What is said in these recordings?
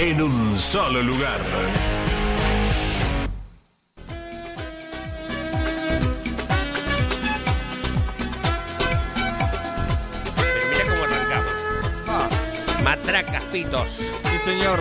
en un solo lugar. Pero mirá cómo arrancamos. Matracas, pitos. Sí, señor.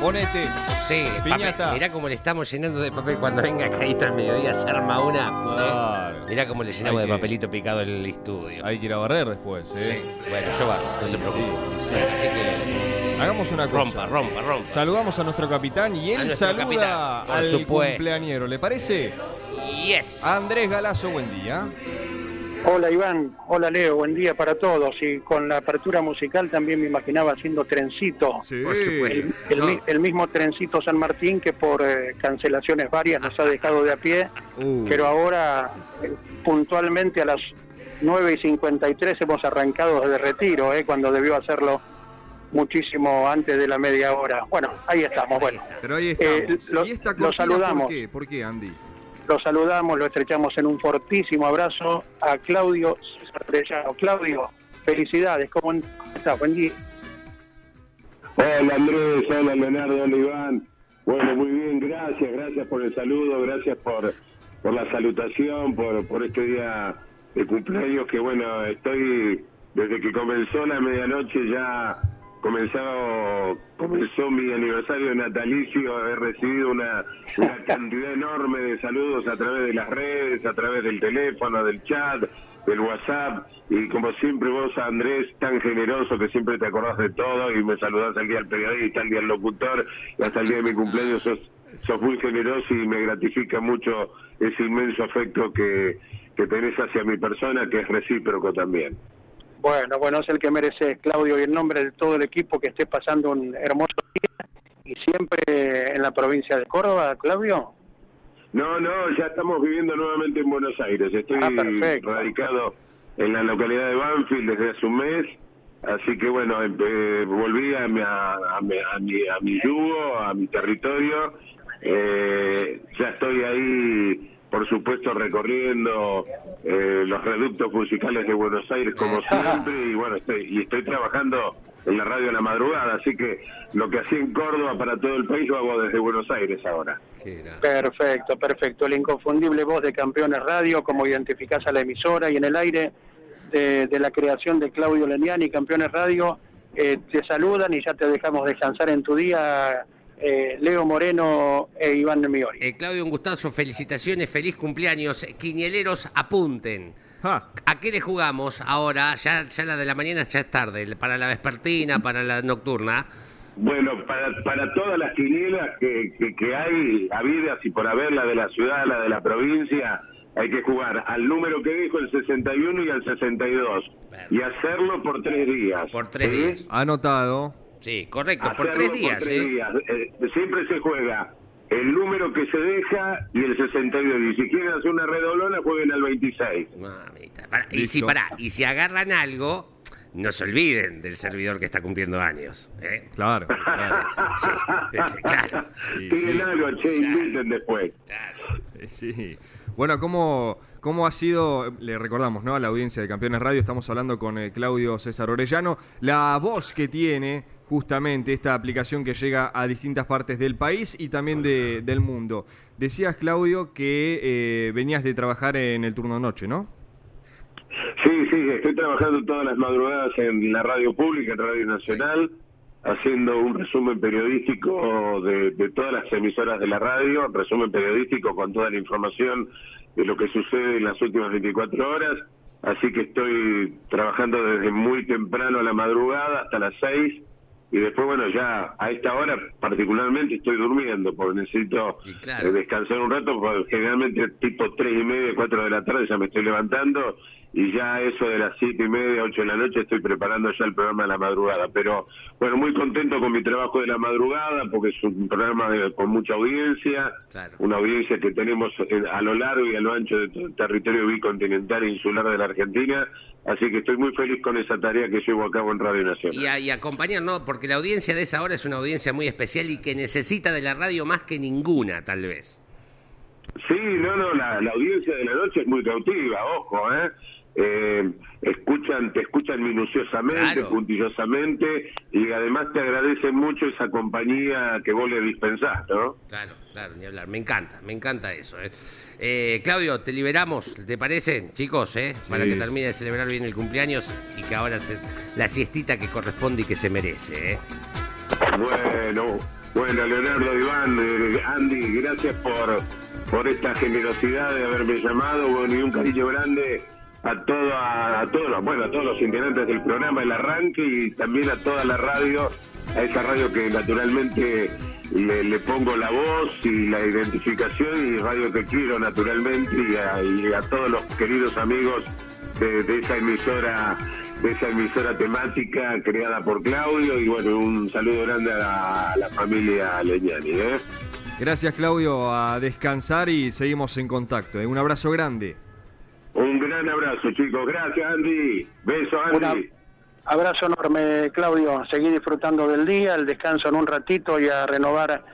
Bonetes. Sí, Piñata. papel. Mirá cómo le estamos llenando de papel cuando venga Caíto al mediodía se arma una. ¿eh? Claro. Mirá cómo le llenamos de papelito picado el estudio. Hay que ir a barrer después, Sí, ¿eh? bueno, yo barro, no se Sí, preocupe. sí, sí. Así que Hagamos una cosa. rompa, rompa, rompa. Saludamos a nuestro capitán y él saluda capitán, por al supuesto. cumpleañero. ¿Le parece? Yes. Andrés Galazo, buen día. Hola Iván, hola Leo, buen día para todos. Y con la apertura musical también me imaginaba haciendo trencito. Sí. Por supuesto. El, el mi- el mismo trencito San Martín que por eh, cancelaciones varias nos ha dejado de a pie, Uh, pero ahora eh, puntualmente a las 9 y 53 hemos arrancado desde retiro, eh, cuando debió hacerlo muchísimo antes de la media hora. Bueno, ahí estamos, bueno. pero ahí estamos. eh, lo- ¿Y esta lo saludamos. por qué? ¿Por qué, Andy? Lo saludamos, lo estrechamos en un fortísimo abrazo a Claudio César. Claudio, felicidades, ¿cómo estás? Buen día. Hola Andrés, hola Leonardo, hola Iván. Bueno, muy bien, gracias, gracias por el saludo, gracias por, por la salutación, por, por este día de cumpleaños que bueno, estoy, desde que comenzó la medianoche ya comenzado, comenzó mi aniversario natalicio, he recibido una, una cantidad enorme de saludos a través de las redes, a través del teléfono, del chat, del WhatsApp, y como siempre vos, Andrés, tan generoso que siempre te acordás de todo y me saludás al día del periodista, al día del locutor, y hasta el día de mi cumpleaños sos, sos muy generoso y me gratifica mucho ese inmenso afecto que, que tenés hacia mi persona, que es recíproco también. Bueno, bueno, es el que mereces, Claudio, y en nombre de todo el equipo que esté pasando un hermoso día y siempre en la provincia de Córdoba, Claudio. No, no, ya estamos viviendo nuevamente en Buenos Aires. Estoy Ah, radicado en la localidad de Banfield desde hace un mes. Así que bueno, empe- volví a mi, a, a mi, a mi, a mi yugo, a mi territorio. Eh, ya estoy ahí, por supuesto, recorriendo eh, los reductos musicales de Buenos Aires como siempre. Y bueno, estoy, y estoy trabajando en la radio a la madrugada. Así que lo que hacía en Córdoba para todo el país lo hago desde Buenos Aires ahora. Perfecto, perfecto. El inconfundible voz de Campeones Radio, como identificás a la emisora y en el aire de, de la creación de Claudio Leniani, Campeones Radio, eh, te saludan y ya te dejamos descansar en tu día, eh, Leo Moreno e Iván Miori. Eh, Claudio, un gustazo, felicitaciones, feliz cumpleaños. Quiñeleros, apunten. Ja, ¿A qué le jugamos ahora? Ya, ya la de la mañana ya es tarde. Para la vespertina, para la nocturna. Bueno, para, para todas las quinielas que, que, que hay habidas y por haber, la de la ciudad, la de la provincia, hay que jugar al número que dijo el 61 y al 62. Y hacerlo por tres días. Por tres ¿Sí? días. anotado. Sí, correcto, por tres días. por tres ¿eh? días. Eh, siempre se juega el número que se deja y el 62. Y si quieren hacer una redoblona, jueguen al 26. Mamita. Y si, pará, y si agarran algo, no se olviden del servidor que está cumpliendo años. ¿eh? Claro. claro. Sí, este, claro. Sí, Tienen sí. algo, che, inviten después. claro. Sí. Bueno, ¿cómo, ¿cómo ha sido, le recordamos ¿no? a la audiencia de Campeones Radio, estamos hablando con eh, Claudio César Orellano, la voz que tiene justamente esta aplicación que llega a distintas partes del país y también de- del mundo. Decías, Claudio, que eh, venías de trabajar en el turno noche, ¿no? Sí, sí, estoy trabajando todas las madrugadas en la radio pública, en Radio Nacional. haciendo un resumen periodístico de, de todas las emisoras de la radio, resumen periodístico con toda la información de lo que sucede en las últimas 24 horas. Así que estoy trabajando desde muy temprano a la madrugada hasta las 6 y después, bueno, ya a esta hora particularmente estoy durmiendo porque necesito claro. eh, descansar un rato, porque generalmente tipo tres y media, cuatro de la tarde ya me estoy levantando y ya eso de las siete y media, ocho de la noche estoy preparando ya el programa de la madrugada. Pero bueno, muy contento con mi trabajo de la madrugada porque es un programa de- con mucha audiencia, Claro. una audiencia que tenemos a lo largo y a lo ancho de todo el territorio bicontinental e insular de la Argentina. Así que estoy muy feliz con esa tarea que llevo a cabo en Radio Nacional. Y, a- y acompañar, ¿no? Porque la audiencia de esa hora es una audiencia muy especial y que necesita de la radio más que ninguna, tal vez. Sí, no, no, la, la audiencia de la noche es muy cautiva, ojo, ¿eh? Eh, escuchan, te escuchan minuciosamente, Claro. puntillosamente y además te agradecen mucho esa compañía que vos le dispensás, ¿no? Claro, claro, ni hablar. Me encanta, me encanta eso. ¿eh? Eh, Claudio, te liberamos, ¿te parece, chicos? Eh? Para que termine de celebrar bien el cumpleaños y que ahora se, la siestita que corresponde y que se merece. ¿eh? Bueno, bueno, Leonardo, Iván, eh, Andy, gracias por, por esta generosidad de haberme llamado, bueno, y un cariño grande a toda, a todos, bueno, a todos los integrantes del programa, el arranque y también a toda la radio, a esa radio que naturalmente le, pongo la voz y la identificación y radio que quiero naturalmente y a, y a todos los queridos amigos de, esa emisora de esa emisora temática creada por Claudio y bueno un saludo grande a la, a la familia Leñani ¿eh? Gracias, Claudio, a descansar y seguimos en contacto. ¿eh? Un abrazo grande. Un gran abrazo chicos gracias Andy beso Andy Una- Abrazo enorme, Claudio. Seguí disfrutando del día, el descanso en un ratito y a renovar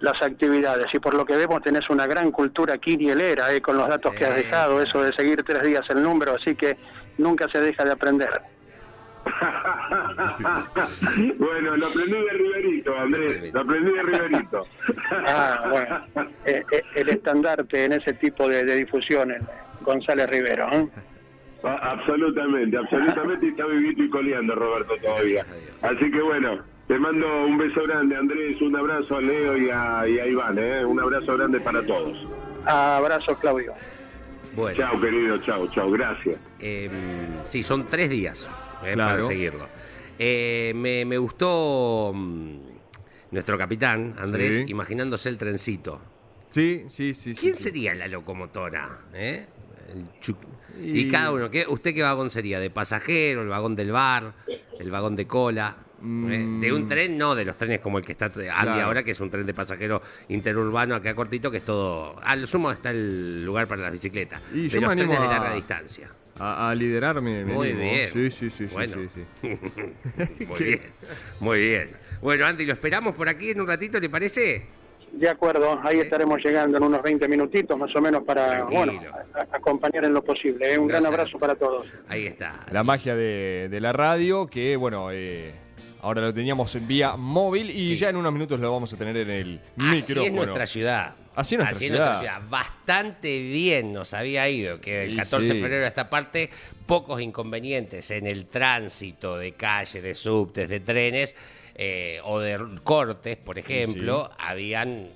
las actividades. Y por lo que vemos tenés una gran cultura quinielera eh, con los datos que has dejado, sí. eso de seguir tres días el número, así que nunca se deja de aprender. bueno lo aprendí de Riverito Andrés lo aprendí de Riverito Ah, bueno, eh, eh, el estandarte en ese tipo de, eh, González Rivero. ¿eh? A- Absolutamente, absolutamente y está vivito y coleando Roberto todavía. Así que bueno, te mando un beso grande Andrés, un abrazo a Leo y a, y a Iván, ¿eh? un abrazo grande para todos. Abrazo, Claudio. Bueno, Chao querido, chao, chao, gracias. eh, sí, son tres días eh, Claro. para seguirlo. Eh, me, me gustó mm, nuestro capitán, Andrés, Sí. imaginándose el trencito. Sí, sí, sí. ¿Quién sí. sería la locomotora? eh? El Y- Y... cada uno, ¿qué, ¿usted qué vagón sería? ¿De pasajero, el vagón del bar, el vagón de cola? ¿eh? De un tren, no, de los trenes como el que está Andy. Claro. ahora, que es un tren de pasajero interurbano acá cortito, que es todo... Al sumo está el lugar para las bicicletas. Y de yo los me animo trenes de a- larga distancia. A, a liderarme. me Muy animo. bien. Sí, sí, sí, sí, Bueno. sí, sí. Muy bien, muy bien. Bueno, Andy, lo esperamos por aquí en un ratito, ¿le parece? De acuerdo, ahí estaremos llegando en unos 20 minutitos más o menos para Tranquilo. bueno, a- a- acompañar en lo posible. ¿eh? Un gran abrazo para todos. Ahí está. La magia de, de la radio, que bueno, eh, ahora lo teníamos en vía móvil y Sí. ya en unos minutos lo vamos a tener en el Así micrófono. es nuestra ciudad. Así es nuestra ciudad. Bastante bien nos había ido, que el Y 14 sí. de febrero a esta parte, pocos inconvenientes en el tránsito de calle, de subtes, de trenes eh, o de cortes, por ejemplo, habían...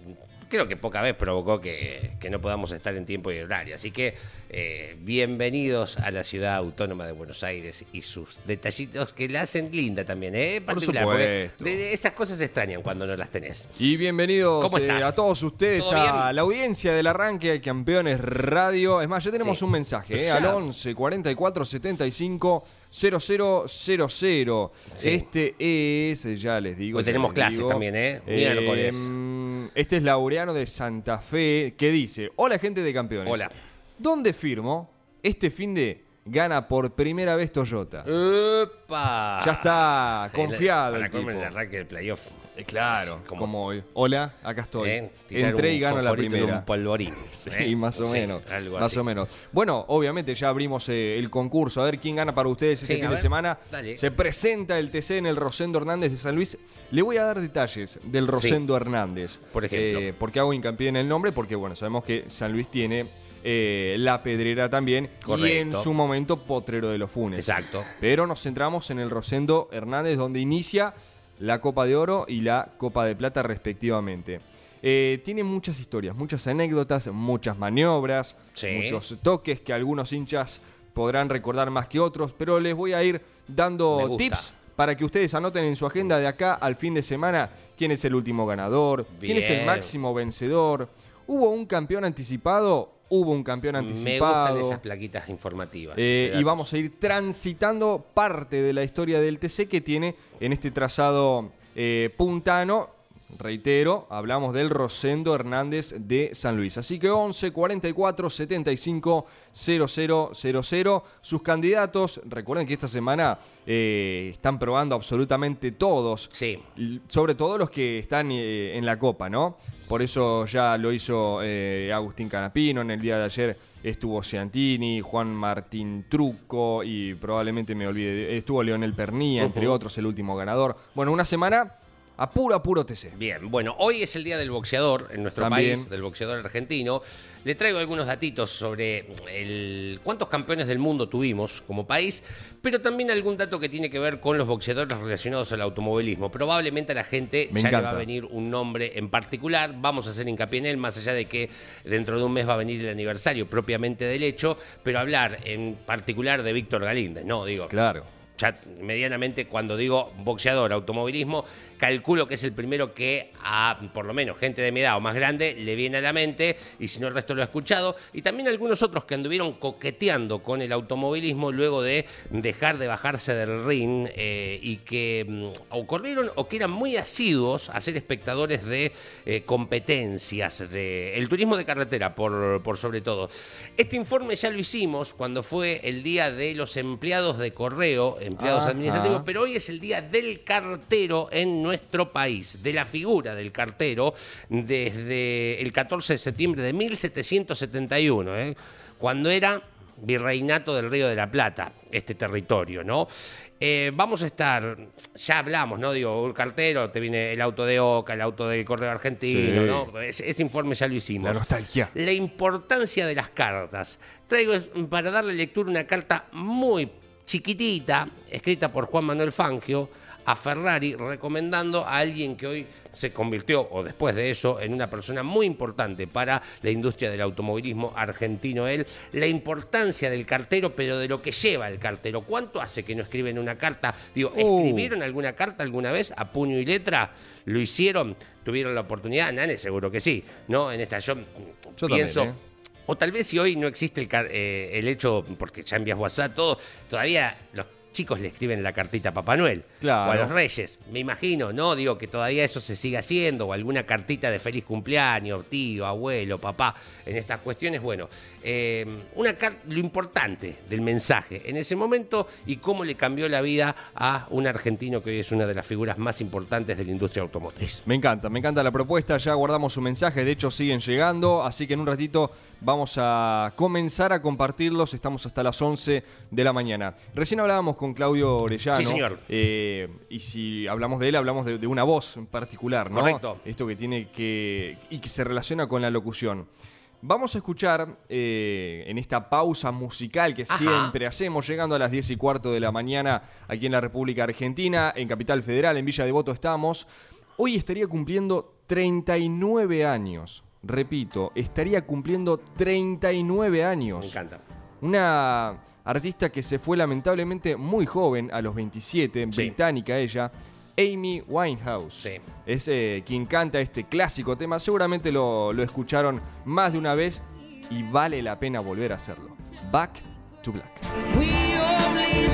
Creo que poca vez provocó que, que no podamos estar en tiempo y horario. Así que eh, bienvenidos a la ciudad autónoma de Buenos Aires y sus detallitos que la hacen linda también, ¿eh? Por Particular, supuesto. de esas cosas se extrañan cuando no las tenés. Y bienvenidos ¿Cómo eh, a todos ustedes ¿Todo a la audiencia del arranque de Campeones Radio. Es más, ya tenemos Sí. un mensaje eh, al 11 44 75 0000. Sí. Este es, ya les digo. Hoy tenemos clases digo, también, ¿eh? Miércoles. mm, Este es Laureano de Santa Fe que dice: Hola, gente de campeones. Hola. ¿Dónde firmo? Este fin de gana por primera vez Toyota. ¡Epa! Ya está, confiado Para el comer tipo. el arranque del playoff. Eh, claro, Como- como, hoy. Hola, acá estoy. ¿eh? Entré y gano la primera. un polvorín. Sí, ¿eh? más o Sí, menos. algo Más así. o menos. Bueno, obviamente ya abrimos eh, el concurso. A ver quién gana para ustedes este Sí, fin de semana. dale. Se presenta el TC en el Rosendo Hernández de San Luis. Le voy a dar detalles del Rosendo Hernández. Por ejemplo. Porque hago hincapié en el nombre? Porque, bueno, sabemos que San Luis tiene eh, la pedrera también. Y en Correcto. su momento Potrero de los Funes. Exacto. Pero nos centramos en el Rosendo Hernández, donde inicia la Copa de Oro y la Copa de Plata respectivamente. Eh, tiene muchas historias, muchas anécdotas, muchas maniobras, Sí. muchos toques que algunos hinchas podrán recordar más que otros, pero les voy a ir dando tips para que ustedes anoten en su agenda de acá al fin de semana quién es el último ganador, quién es el máximo vencedor. ¿Hubo un campeón anticipado? Hubo un campeón Me anticipado. gustan esas plaquitas informativas. Eh, y vamos a ir transitando parte de la historia del TC que tiene en este trazado eh, puntano. Reitero, hablamos del Rosendo Hernández de San Luis. Así que 11 44 75 0000. Sus candidatos, recuerden que esta semana eh, están probando absolutamente todos. Sí. Sobre todo los que están eh, en la Copa, ¿no? Por eso ya lo hizo eh, Agustín Canapino. En el día de ayer estuvo Ciantini, Juan Martín Truco y probablemente me olvide. Estuvo Leonel Pernía, entre otros, el último ganador. Bueno, una semana a puro, a puro TC. Bien, bueno, hoy es el día del boxeador en nuestro También. país, del boxeador argentino. Le traigo algunos datitos sobre el, cuántos campeones del mundo tuvimos como país, pero también algún dato que tiene que ver con los boxeadores relacionados al automovilismo. Probablemente a la gente Me ya le va a venir un nombre en particular, vamos a hacer hincapié en él, más allá de que dentro de un mes va a venir el aniversario propiamente del hecho, pero hablar en particular de Víctor Galíndez, ¿no? Digo, Claro. Ya medianamente cuando digo boxeador, automovilismo, calculo que es el primero que a por lo menos gente de mi edad o más grande le viene a la mente y si no el resto lo ha escuchado y también algunos otros que anduvieron coqueteando con el automovilismo luego de dejar de bajarse del ring eh, y que mm, ocurrieron o que eran muy asiduos a ser espectadores de eh, competencias, de el turismo de carretera por, por sobre todo. Este informe ya lo hicimos cuando fue el día de los empleados de correo, empleados Ajá. administrativos, pero hoy es el día del cartero en nuestro país, de la figura del cartero desde el 14 de septiembre de 1771, ¿eh? cuando era virreinato del Río de la Plata, este territorio, ¿no? Eh, vamos a estar, ya hablamos, ¿no? Digo, un cartero, te viene el auto de Oca, el auto del Correo Argentino, Sí. ¿no? Ese, ese informe ya lo hicimos. La nostalgia. La importancia de las cartas. Traigo para darle lectura una carta muy chiquitita, escrita por Juan Manuel Fangio, a Ferrari, recomendando a alguien que hoy se convirtió, o después de eso, en una persona muy importante para la industria del automovilismo argentino. Él, la importancia del cartero, pero de lo que lleva el cartero. ¿Cuánto hace que no escriben una carta? Digo, Uh. ¿escribieron alguna carta alguna vez a puño y letra? ¿Lo hicieron? ¿Tuvieron la oportunidad? Nane, seguro que sí, ¿no? En esta yo, Yo pienso... también, ¿eh? O tal vez si hoy no existe el, eh, el hecho, porque ya envías WhatsApp, todo, todavía los chicos le escriben la cartita a Papá Noel. Claro. O a los Reyes, me imagino, ¿no? Digo que todavía eso se sigue haciendo, o alguna cartita de feliz cumpleaños, tío, abuelo, papá, en estas cuestiones. Bueno, eh, una lo importante del mensaje en ese momento y cómo le cambió la vida a un argentino que hoy es una de las figuras más importantes de la industria automotriz. Me encanta, me encanta la propuesta, ya guardamos su mensaje, de hecho siguen llegando, así que en un ratito vamos a comenzar a compartirlos, estamos hasta las 11 de la mañana. Recién hablábamos con Claudio Orellano. Sí, señor. eh, y si hablamos de él, hablamos de, de una voz en particular, ¿no? Correcto. Esto que tiene que... y que se relaciona con la locución. Vamos a escuchar eh, en esta pausa musical que Ajá. siempre hacemos, llegando a las 10 y cuarto de la mañana aquí en la República Argentina, en Capital Federal, en Villa Devoto estamos. Hoy estaría cumpliendo 39 años. Repito, estaría cumpliendo 39 años. Me encanta. Una artista que se fue lamentablemente muy joven, a los 27, Sí. británica ella, Amy Winehouse. Sí. Es eh, quien canta este clásico tema. Seguramente lo, lo escucharon más de una vez y vale la pena volver a hacerlo. Back to Black. We only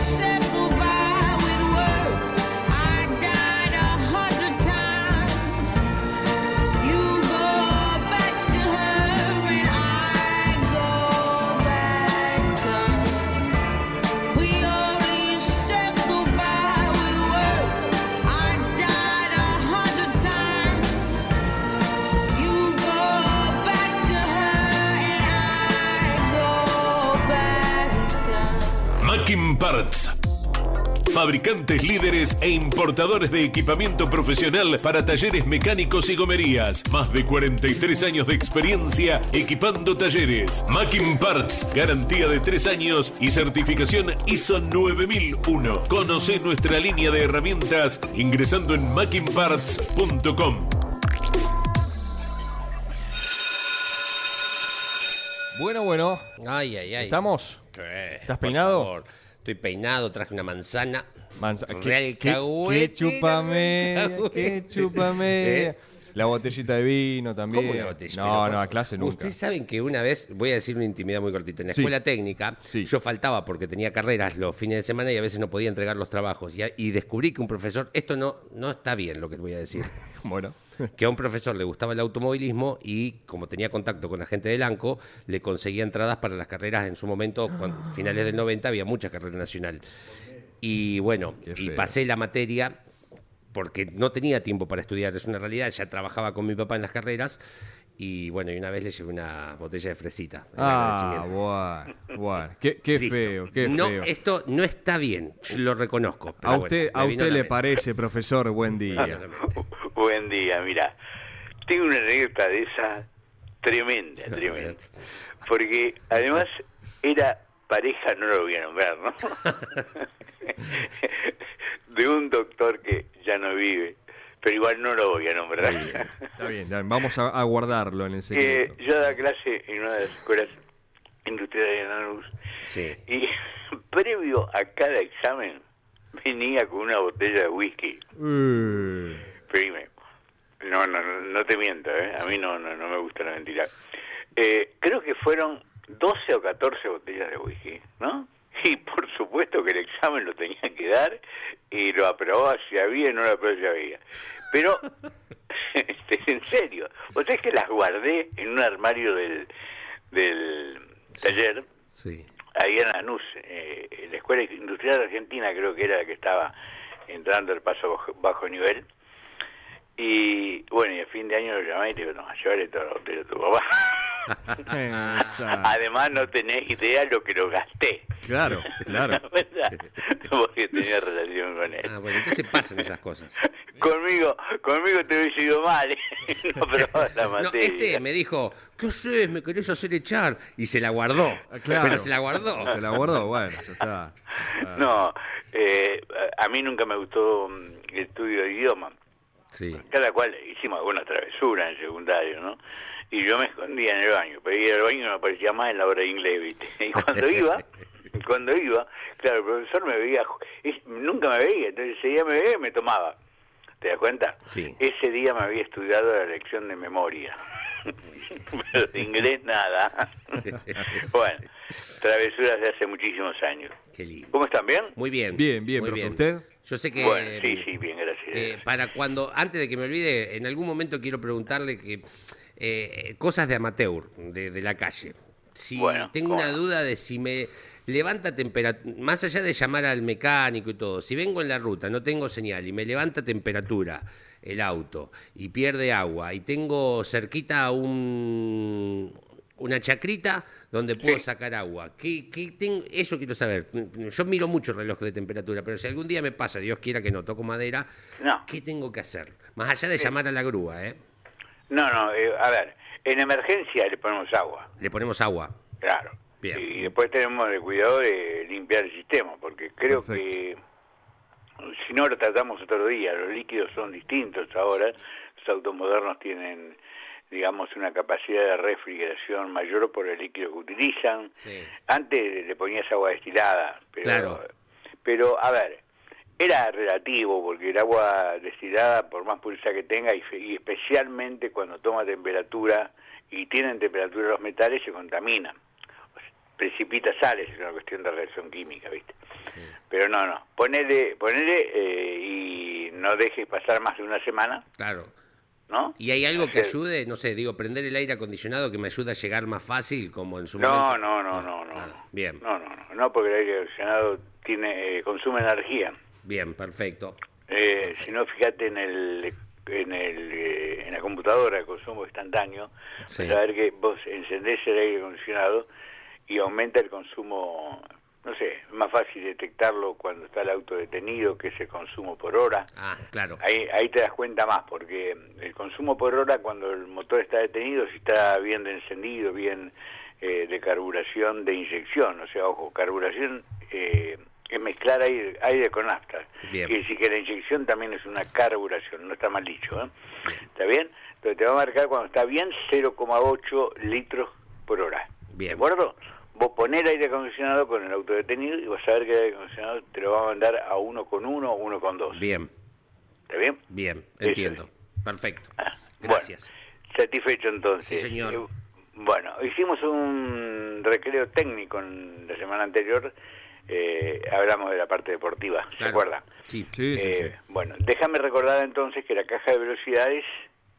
Fabricantes líderes e importadores de equipamiento profesional para talleres mecánicos y gomerías. Más de 43 años de experiencia equipando talleres. Macking Parts, garantía de 3 años y certificación ISO 9001. Conoce nuestra línea de herramientas ingresando en mackingparts.com. Bueno, bueno. Ay, ay, ay. ¿Estamos? ¿Estás por peinado? favor. Estoy peinado, traje una manzana. Manza- Real ¿Qué, qué, qué chupame, qué chupame. ¿Eh? La botellita de vino también. ¿Cómo una botella? No, Pero, no, a clase nunca. Ustedes saben que una vez, voy a decir una intimidad muy cortita, en la Sí. escuela técnica, Sí. yo faltaba porque tenía carreras los fines de semana y a veces no podía entregar los trabajos. Y, descubrí que un profesor, esto no, no está bien lo que voy a decir, Bueno. que a un profesor le gustaba el automovilismo y como tenía contacto con la gente del ANCO, le conseguía entradas para las carreras en su momento, con finales del 90 había mucha carrera nacional. Y bueno, y pasé la materia porque no tenía tiempo para estudiar, es una realidad, ya trabajaba con mi papá en las carreras y bueno, y una vez le llevé una botella de fresita. Ah, bueno, bueno. Qué, qué feo, qué no, feo. Esto no está bien, yo lo reconozco. pero A usted, a usted le mente. parece, profesor, buen día. Buen día, mira. Tengo una anécdota de esa tremenda, tremenda. Porque además era pareja, no lo voy a nombrar, ¿no? de un doctor que ya no vive, pero igual no lo voy a nombrar. Está bien, está bien, vamos a, a guardarlo en el Eh, secreto. yo daba clase en una de las escuelas industriales de Lanús Sí. y previo a cada examen venía con una botella de whisky. Eh, Prime. No, no, no, no te miento, ¿eh? A mí no, no, no me gusta la mentira. Eh, creo que fueron 12 o 14 botellas de whisky, ¿no? Y por supuesto que el examen lo tenían que dar y lo aprobaba si había y no lo aprobaba si había. Pero, este, en serio, o sea, es que las guardé en un armario del, del taller Sí. ahí en Lanús, eh, en la Escuela Industrial Argentina creo que era la que estaba entrando el paso bajo, bajo nivel. Y bueno, y a fin de año lo llamé y te digo, no, llévale botella a tu papá. Además no tenés idea lo que lo gasté. Claro, claro. Porque tenía relación con él. Ah, bueno, entonces pasan esas cosas. Conmigo, conmigo te hubiese ido mal, ¿eh? no probabas la No, materia. este me dijo, ¿qué haces? ¿Me querés hacer echar? Y se la guardó. Ah, claro. Pero se la guardó. Se la guardó, bueno, ya está. No, eh, a mí nunca me gustó mm, el estudio de idioma. Sí. cada cual hicimos alguna travesura en secundario, ¿no? Y yo me escondía en el baño, pero ir al baño me aparecía más en la hora de inglés, ¿viste? Y cuando iba, cuando iba, claro, el profesor me veía, nunca me veía, entonces ese día me veía y me tomaba. ¿Te das cuenta? Sí. Ese día me había estudiado la lección de memoria. pero de inglés nada. bueno, travesuras de hace muchísimos años. Qué lindo. ¿Cómo están? ¿Bien? Muy bien. Bien, bien, muy profe. ¿Usted? Yo sé que... Bueno, sí, sí, bien, gracias. eh, para cuando, antes de que me olvide, en algún momento quiero preguntarle que eh, cosas de amateur, de, de la calle. Si Bueno, tengo ¿cómo una duda de si me levanta temperatura, más allá de llamar al mecánico y todo, si vengo en la ruta, no tengo señal y me levanta temperatura el auto y pierde agua y tengo cerquita un, una chacrita donde puedo sacar agua. ¿Qué, qué tengo? Eso quiero saber. Yo miro mucho el reloj de temperatura, pero si algún día me pasa, Dios quiera que no, toco madera, No. ¿qué tengo que hacer? Más allá de llamar a la grúa, ¿eh? No, no, eh, a ver, en emergencia le ponemos agua. Le ponemos agua. Claro. Bien. Y después tenemos el cuidado de limpiar el sistema, porque creo que si no lo tratamos otro día, los líquidos son distintos ahora, los autos modernos tienen, digamos, una capacidad de refrigeración mayor por el líquido que utilizan. Sí. Antes le ponías agua destilada, pero, Claro. pero a ver, era relativo, porque el agua destilada, por más pureza que tenga, y, y especialmente cuando toma temperatura y tienen temperatura los metales, se contamina. Precipita sales, es una cuestión de reacción química, ¿viste? Pero no, no. Ponele, ponele eh, y no dejes pasar más de una semana, Claro. ¿no? ¿Y hay algo que ayude? No sé, digo, prender el aire acondicionado que me ayude a llegar más fácil, como en su No, momento. no, no, no, no. nada. Bien, No, no, no, no, porque el aire acondicionado tiene, eh, consume energía. Bien, perfecto. Eh, si no, fíjate en el en el eh, en la computadora consumo instantáneo, Sí. vas a ver que vos encendés el aire acondicionado y aumenta el consumo no sé, es más fácil detectarlo cuando está el auto detenido, que es el consumo por hora. Ah, claro. Ahí, ahí te das cuenta más, porque el consumo por hora cuando el motor está detenido, si está bien de encendido, bien eh, de carburación, de inyección, o sea, ojo, carburación eh, es mezclar aire, aire con nafta. Bien. Quiere decir que la inyección también es una carburación, no está mal dicho, ¿eh? ¿Está bien? Entonces te va a marcar cuando está bien 0,8 litros por hora. Bien. ¿De acuerdo? Vos poner aire acondicionado con el auto detenido y vas a ver que el aire acondicionado te lo va a mandar a 1,1 o 1,2. Bien, ¿Está bien? bien, entiendo. Perfecto. Ah, Gracias. Bueno, satisfecho entonces. Sí, señor. Bueno, hicimos un recreo técnico en la semana anterior. Eh, hablamos de la parte deportiva, ¿se Claro. acuerdan? Sí. Sí, sí, Eh, sí. Bueno, déjame recordar entonces que la caja de velocidades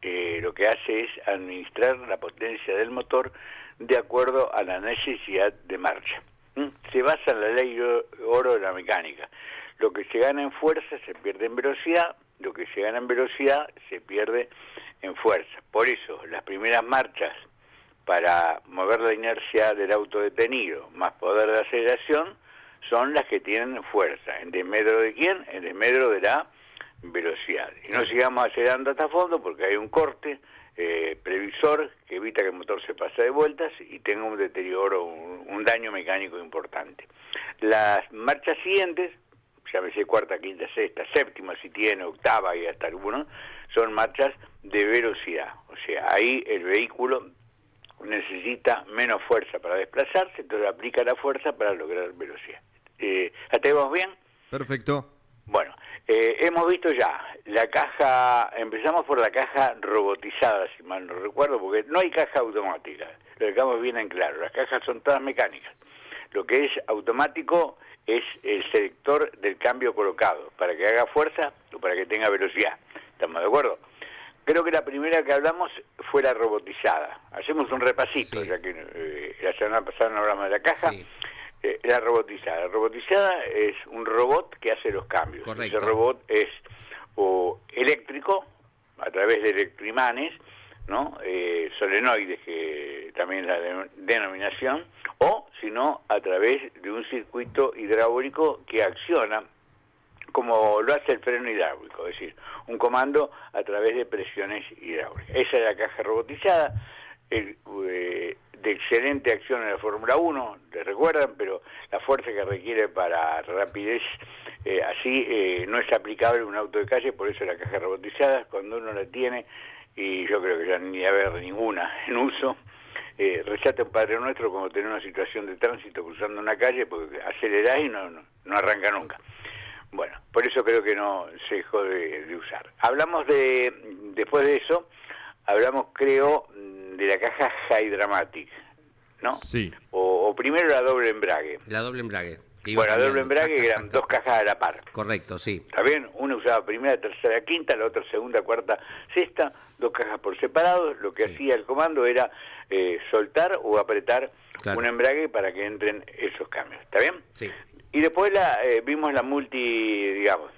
eh, lo que hace es administrar la potencia del motor de acuerdo a la necesidad de marcha. ¿Mm? Se basa en la ley oro de la mecánica. Lo que se gana en fuerza se pierde en velocidad, lo que se gana en velocidad se pierde en fuerza. Por eso, las primeras marchas para mover la inercia del auto detenido más poder de aceleración son las que tienen fuerza. ¿En desmedro de quién? En desmedro de la velocidad. Y no sigamos acelerando hasta fondo porque hay un corte eh, previsor que evita que el motor se pase de vueltas y tenga un deterioro, un, un daño mecánico importante. Las marchas siguientes, llámese cuarta, quinta, sexta, séptima si tiene, octava y hasta algunos, son marchas de velocidad. O sea, ahí el vehículo necesita menos fuerza para desplazarse, entonces aplica la fuerza para lograr velocidad. Eh, ¿Hasta ahí vamos bien? Perfecto. Bueno, eh, hemos visto ya la caja, empezamos por la caja robotizada, si mal no recuerdo, porque no hay caja automática, lo dejamos bien en claro, las cajas son todas mecánicas. Lo que es automático es el selector del cambio colocado, para que haga fuerza o para que tenga velocidad. ¿Estamos de acuerdo? Creo que la primera que hablamos fue la robotizada. Hacemos un repasito, Sí. ya que eh, la semana pasada no hablamos de la caja. Sí. Eh, la robotizada. La robotizada es un robot que hace los cambios. Correcto. Ese robot es o eléctrico, a través de electroimanes, ¿no? Eh, solenoides, que también es la de- denominación, o si no, a través de un circuito hidráulico que acciona como lo hace el freno hidráulico, es decir, un comando a través de presiones hidráulicas. Esa es la caja robotizada, el, eh, de excelente acción en la Fórmula 1, les recuerdan, pero la fuerza que requiere para rapidez eh, así eh, no es aplicable en un auto de calle, por eso la caja robotizada, cuando uno la tiene, y yo creo que ya ni haber ninguna en uso, eh, un Padre Nuestro como tener una situación de tránsito cruzando una calle, porque acelerás y no, no, no arranca nunca. Bueno, por eso creo que no se dejó de, de usar. Hablamos de, después de eso, hablamos creo de la caja Hydramatic, ¿no? Sí. O, o primero la doble embrague. La doble embrague. Bueno, la doble embrague eran dos cajas a la par. Correcto, sí. ¿Está bien? Una usaba primera, tercera, quinta, la otra segunda, cuarta, sexta, dos cajas por separado. Lo que Sí. hacía el comando era eh, soltar o apretar Claro. un embrague para que entren esos cambios. ¿Está bien? Sí. Y después la, eh, vimos la multi, digamos,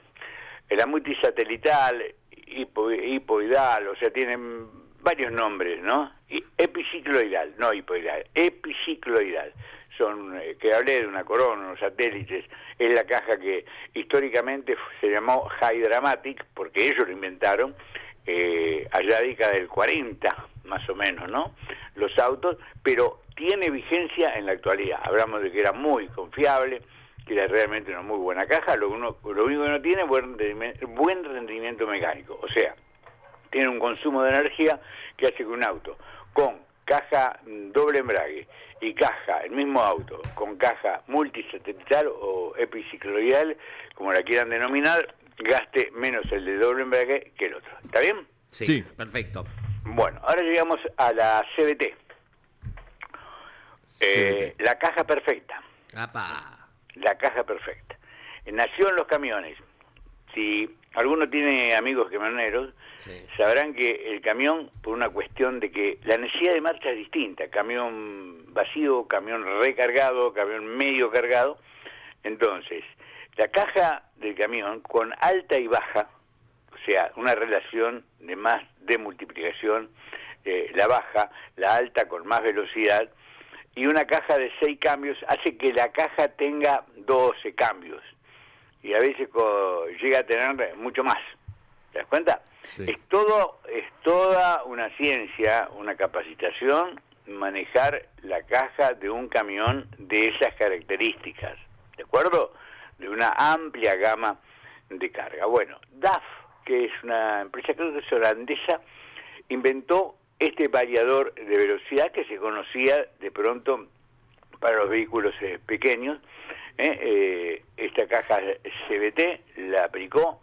eh, la multisatelital, hipo, hipoidal, o sea, tienen varios nombres, ¿no? Epicicloidal, no hipoidal, epicicloidal. Son, eh, que hablé de una corona, unos satélites, es la caja que históricamente se llamó Hydramatic, porque ellos lo inventaron, eh, allá década del 40, más o menos, ¿no? Los autos, pero tiene vigencia en la actualidad. Hablamos de que era muy confiable, que era realmente una muy buena caja, lo, uno, lo único que no tiene es buen buen rendimiento mecánico, o sea, tiene un consumo de energía que hace que un auto con caja mm, doble embrague y caja, el mismo auto, con caja multisatelital o epicicloidal, como la quieran denominar, gaste menos el de doble embrague que el otro. ¿Está bien? Sí, Sí. perfecto. Bueno, ahora llegamos a la CBT, Eh, CBT. la caja perfecta. Apa. la caja perfecta. Nació en los camiones. Si alguno tiene amigos camioneros, Sabrán que el camión, por una cuestión de que la necesidad de marcha es distinta, camión vacío, camión recargado, camión medio cargado, entonces, la caja del camión con alta y baja, o sea, una relación de más de multiplicación, eh, la baja, la alta con más velocidad, y una caja de 6 cambios hace que la caja tenga 12 cambios. Y a veces llega a tener mucho más. ¿Te das cuenta? Sí. Es todo, es toda una ciencia, una capacitación manejar la caja de un camión de esas características, ¿de acuerdo? De una amplia gama de carga. Bueno, DAF, que es una empresa creo que es holandesa, inventó este variador de velocidad que se conocía de pronto para los vehículos eh, pequeños. ¿eh? Eh, esta caja CBT la aplicó,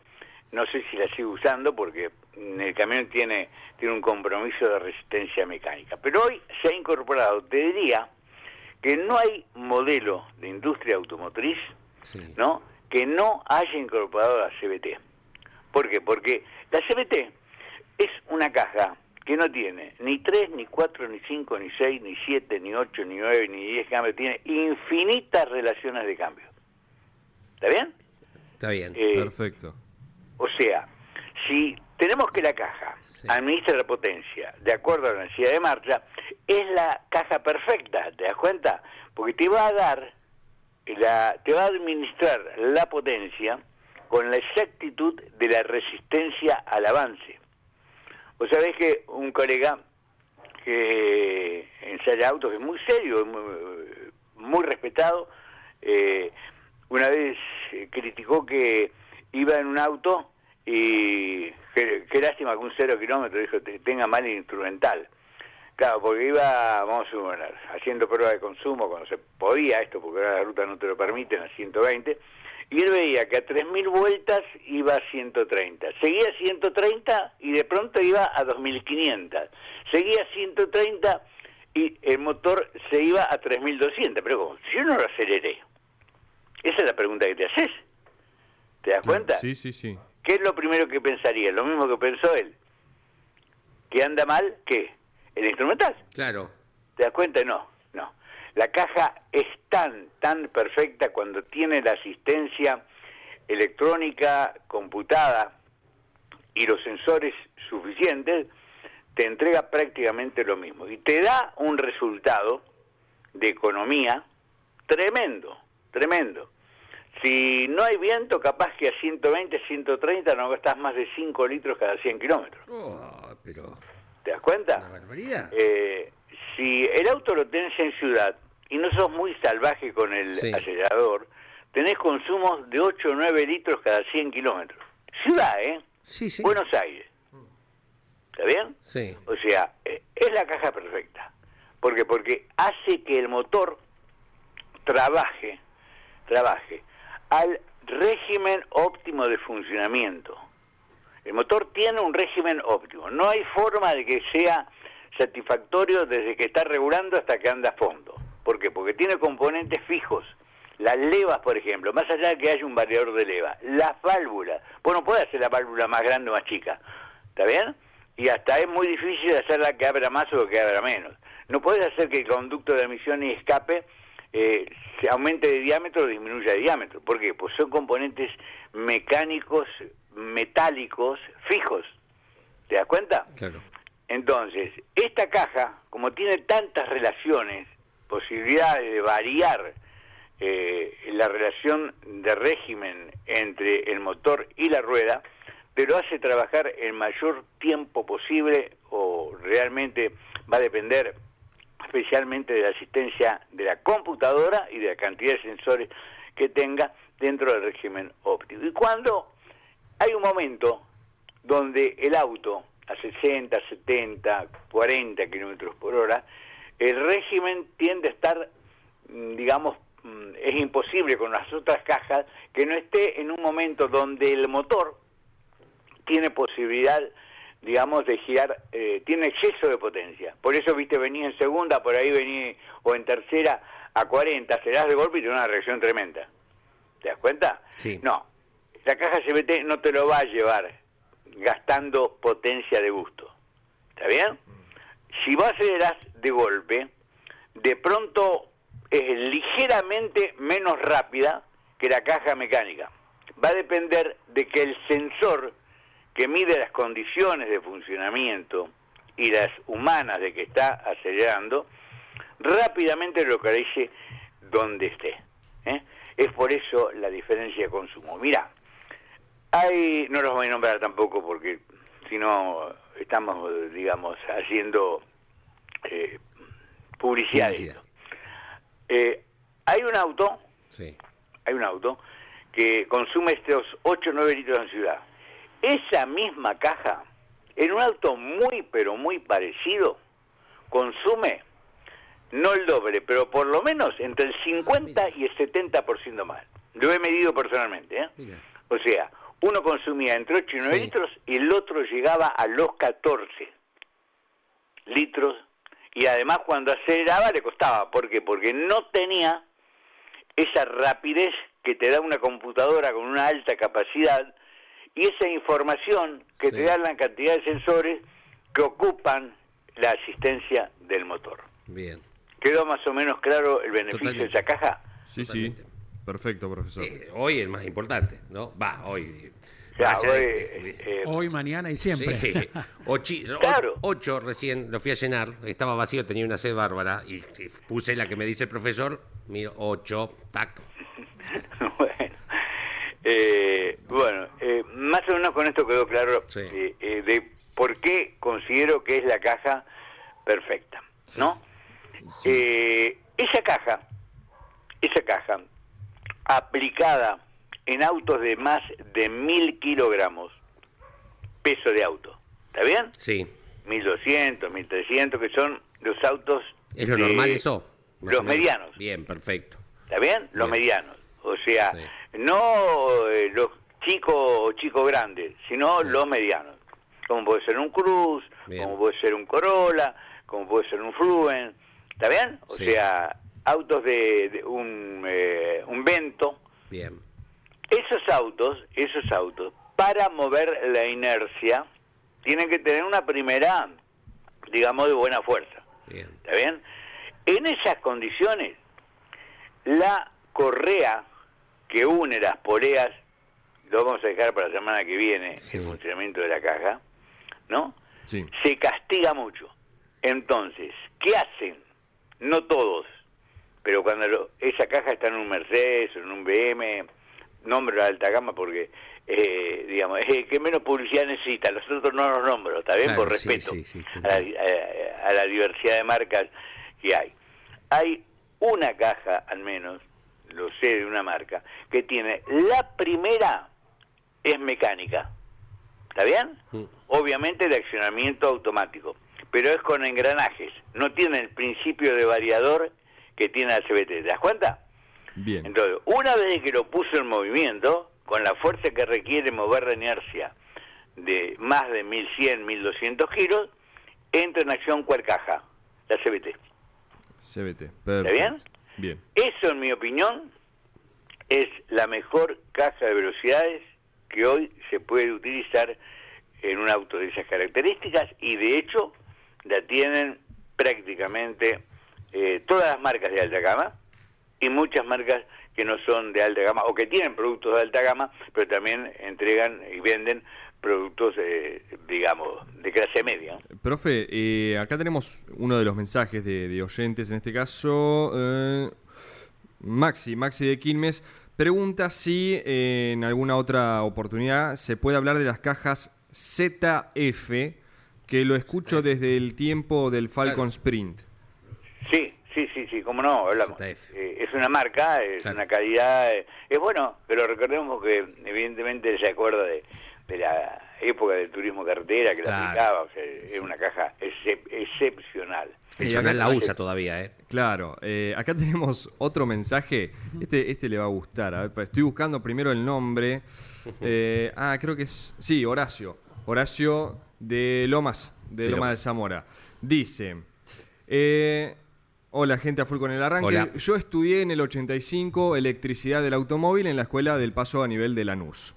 no sé si la sigue usando porque el camión tiene, tiene un compromiso de resistencia mecánica. Pero hoy se ha incorporado, te diría, que no hay modelo de industria automotriz Sí. ¿no? que no haya incorporado la CBT. ¿Por qué? Porque la CBT es una caja que no tiene ni 3, ni 4, ni 5, ni 6, ni 7, ni 8, ni 9, ni 10 cambios, tiene infinitas relaciones de cambio. ¿Está bien? Está bien. Eh, Perfecto. O sea, si tenemos que la caja Sí. administra la potencia de acuerdo a la necesidad de marcha, es la caja perfecta, ¿te das cuenta? Porque te va a dar, la, te va a administrar la potencia con la exactitud de la resistencia al avance. Vos sabés que un colega que ensaya autos es muy serio, muy, muy respetado, eh, una vez eh, criticó que iba en un auto y qué, qué lástima que un cero kilómetro dijo te- tenga mal instrumental. Claro, porque iba, vamos a suponer, haciendo prueba de consumo cuando se podía esto, porque ahora la ruta no te lo permiten, a 120, y él veía que a 3.000 vueltas iba a 130, seguía a 130 y de pronto iba a 2.500, seguía a 130 y el motor se iba a 3.200, pero ¿cómo? si yo no lo aceleré, esa es la pregunta que te haces, ¿te das cuenta? Sí, sí, sí. ¿Qué es lo primero que pensaría? Lo mismo que pensó él. ¿Que anda mal? ¿Qué? ¿El instrumental? Claro. ¿Te das cuenta? No, no. La caja es tan, tan perfecta cuando tiene la asistencia electrónica computada y los sensores suficientes, te entrega prácticamente lo mismo. Y te da un resultado de economía tremendo, tremendo. Si no hay viento, capaz que a 120, 130 no gastas más de 5 litros cada 100 kilómetros. Oh, pero. ¿Te das cuenta? Una barbaridad. Eh, si el auto lo tenés en ciudad y no sos muy salvaje con el Sí. acelerador, tenés consumos de 8 o 9 litros cada 100 kilómetros. Ciudad, ¿eh? Sí, sí. Buenos Aires. ¿Está bien? Sí. O sea, eh, es la caja perfecta. ¿Por qué? Porque hace que el motor trabaje, trabaje al régimen óptimo de funcionamiento. El motor tiene un régimen óptimo. No hay forma de que sea satisfactorio desde que está regulando hasta que anda a fondo. ¿Por qué? Porque tiene componentes fijos. Las levas, por ejemplo, más allá de que haya un variador de leva, las válvulas. Bueno, puede hacer la válvula más grande o más chica. ¿Está bien? Y hasta es muy difícil hacerla que abra más o que abra menos. No puedes hacer que el conducto de emisión y escape eh, se aumente de diámetro o disminuya de diámetro. ¿Por qué? Pues son componentes mecánicos, metálicos, fijos. ¿Te das cuenta? Claro. Entonces, esta caja, como tiene tantas relaciones, posibilidades de variar eh, la relación de régimen entre el motor y la rueda, pero hace trabajar el mayor tiempo posible o realmente va a depender especialmente de la asistencia de la computadora y de la cantidad de sensores que tenga dentro del régimen óptico. Y cuando hay un momento donde el auto a 60, 70, 40 kilómetros por hora, el régimen tiende a estar, mm, digamos, mm, es imposible con las otras cajas que no esté en un momento donde el motor tiene posibilidad, digamos, de girar, eh, tiene exceso de potencia. Por eso, viste, venía en segunda, por ahí venía, o en tercera a 40, se das de golpe y tiene una reacción tremenda. ¿Te das cuenta? Sí. No, la caja CBT no te lo va a llevar gastando potencia de gusto. ¿Está bien? Si vos aceleras de golpe, de pronto es ligeramente menos rápida que la caja mecánica. Va a depender de que el sensor que mide las condiciones de funcionamiento y las humanas de que está acelerando, rápidamente localice donde esté. ¿eh? Es por eso la diferencia de consumo. Mira, hay, no los voy a nombrar tampoco porque si no estamos, digamos, haciendo eh, publicidad. Eh, hay un auto, Sí. hay un auto que consume estos 8 o 9 litros en ciudad. Esa misma caja, en un auto muy, pero muy parecido, consume no el doble, pero por lo menos entre el 50 y el 70% más. Lo he medido personalmente. ¿eh? O sea, uno consumía entre 8 y 9 Sí. litros y el otro llegaba a los 14 litros y además cuando aceleraba le costaba. ¿Por qué? Porque no tenía esa rapidez que te da una computadora con una alta capacidad y esa información que Sí. te da la cantidad de sensores que ocupan la asistencia del motor. Bien. ¿Quedó más o menos claro el beneficio Totalmente. de esa caja? Sí, Totalmente. sí. Perfecto, profesor. Eh, hoy el más importante, ¿no? Va, hoy. Hoy, de- eh, Hoy, mañana y siempre. Sí. Ochi- o- Claro. Ocho recién lo fui a llenar, estaba vacío, tenía una sed bárbara y, y puse la que me dice el profesor, miro, ocho, tac. bueno, eh, bueno eh, más o menos con esto quedó claro Sí. eh, eh, de por qué considero que es la caja perfecta, ¿no? Eh, esa caja, esa caja aplicada en autos de más de mil kilogramos peso de auto, ¿está bien? Sí, 1200, 1300, que son los autos. ¿es lo normal eso? Los medianos. Bien, perfecto. ¿Está bien? Los Bien. medianos. O sea, Sí. No eh, los chicos o chicos grandes, sino los medianos. Como puede ser un Cruz, Bien. como puede ser un Corolla, como puede ser un Fluen. ¿Está bien? O Sí. sea, autos de, de un, eh, un Vento. Bien. Esos autos, esos autos, para mover la inercia, tienen que tener una primera, digamos, de buena fuerza. Bien. ¿Está bien? En esas condiciones, la correa que une las poleas, lo vamos a dejar para la semana que viene, Sí. el funcionamiento de la caja, ¿no? Sí. Se castiga mucho. Entonces, ¿qué hacen? No todos, pero cuando lo- esa caja está en un Mercedes o en un BM, nombro la alta gama porque, eh, digamos, es el que menos publicidad necesita, los otros no los nombro, ¿está bien? Claro, Por sí, respeto sí, a, la, a- a la diversidad de marcas que hay. Hay una caja, al menos, lo sé de una marca, que tiene la primera es mecánica. ¿Está bien? Mm. Obviamente de accionamiento automático, pero es con engranajes. No tiene el principio de variador que tiene la CBT. ¿Te das cuenta? Bien. Entonces, una vez que lo puso en movimiento, con la fuerza que requiere mover la inercia de más de 1100, 1200 kilos, entra en acción cual caja, la CBT. CBT. Perfecto. bien? Eso, en mi opinión, es la mejor caja de velocidades que hoy se puede utilizar en un auto de esas características y de hecho la tienen prácticamente eh, todas las marcas de alta gama y muchas marcas que no son de alta gama o que tienen productos de alta gama, pero también entregan y venden productos, eh, digamos, de clase media. Profe, eh, acá tenemos uno de los mensajes de, de oyentes, en este caso, eh, Maxi, Maxi de Quilmes, pregunta si eh, en alguna otra oportunidad se puede hablar de las cajas ZF, que lo escucho desde el tiempo del Falcon Claro. Sprint. Sí, sí, sí, sí, cómo no, hablamos. ZF. Eh, es una marca, es Claro. una calidad, eh, es bueno, pero recordemos que evidentemente se acuerda de, de la época del turismo carretera que la aplicaba, o sea, era una caja excep- excepcional. El Chanel acá- la usa todavía, ¿eh? Claro, eh, acá tenemos otro mensaje. Este, este le va a gustar. A ver, estoy buscando primero el nombre. Eh, ah, creo que es. Sí, Horacio. Horacio de Lomas, de De Lomas de. Zamora. Dice: eh, Hola, gente a full con el arranque. Hola. Yo estudié en el 85 electricidad del automóvil en la escuela del paso a nivel de Lanús.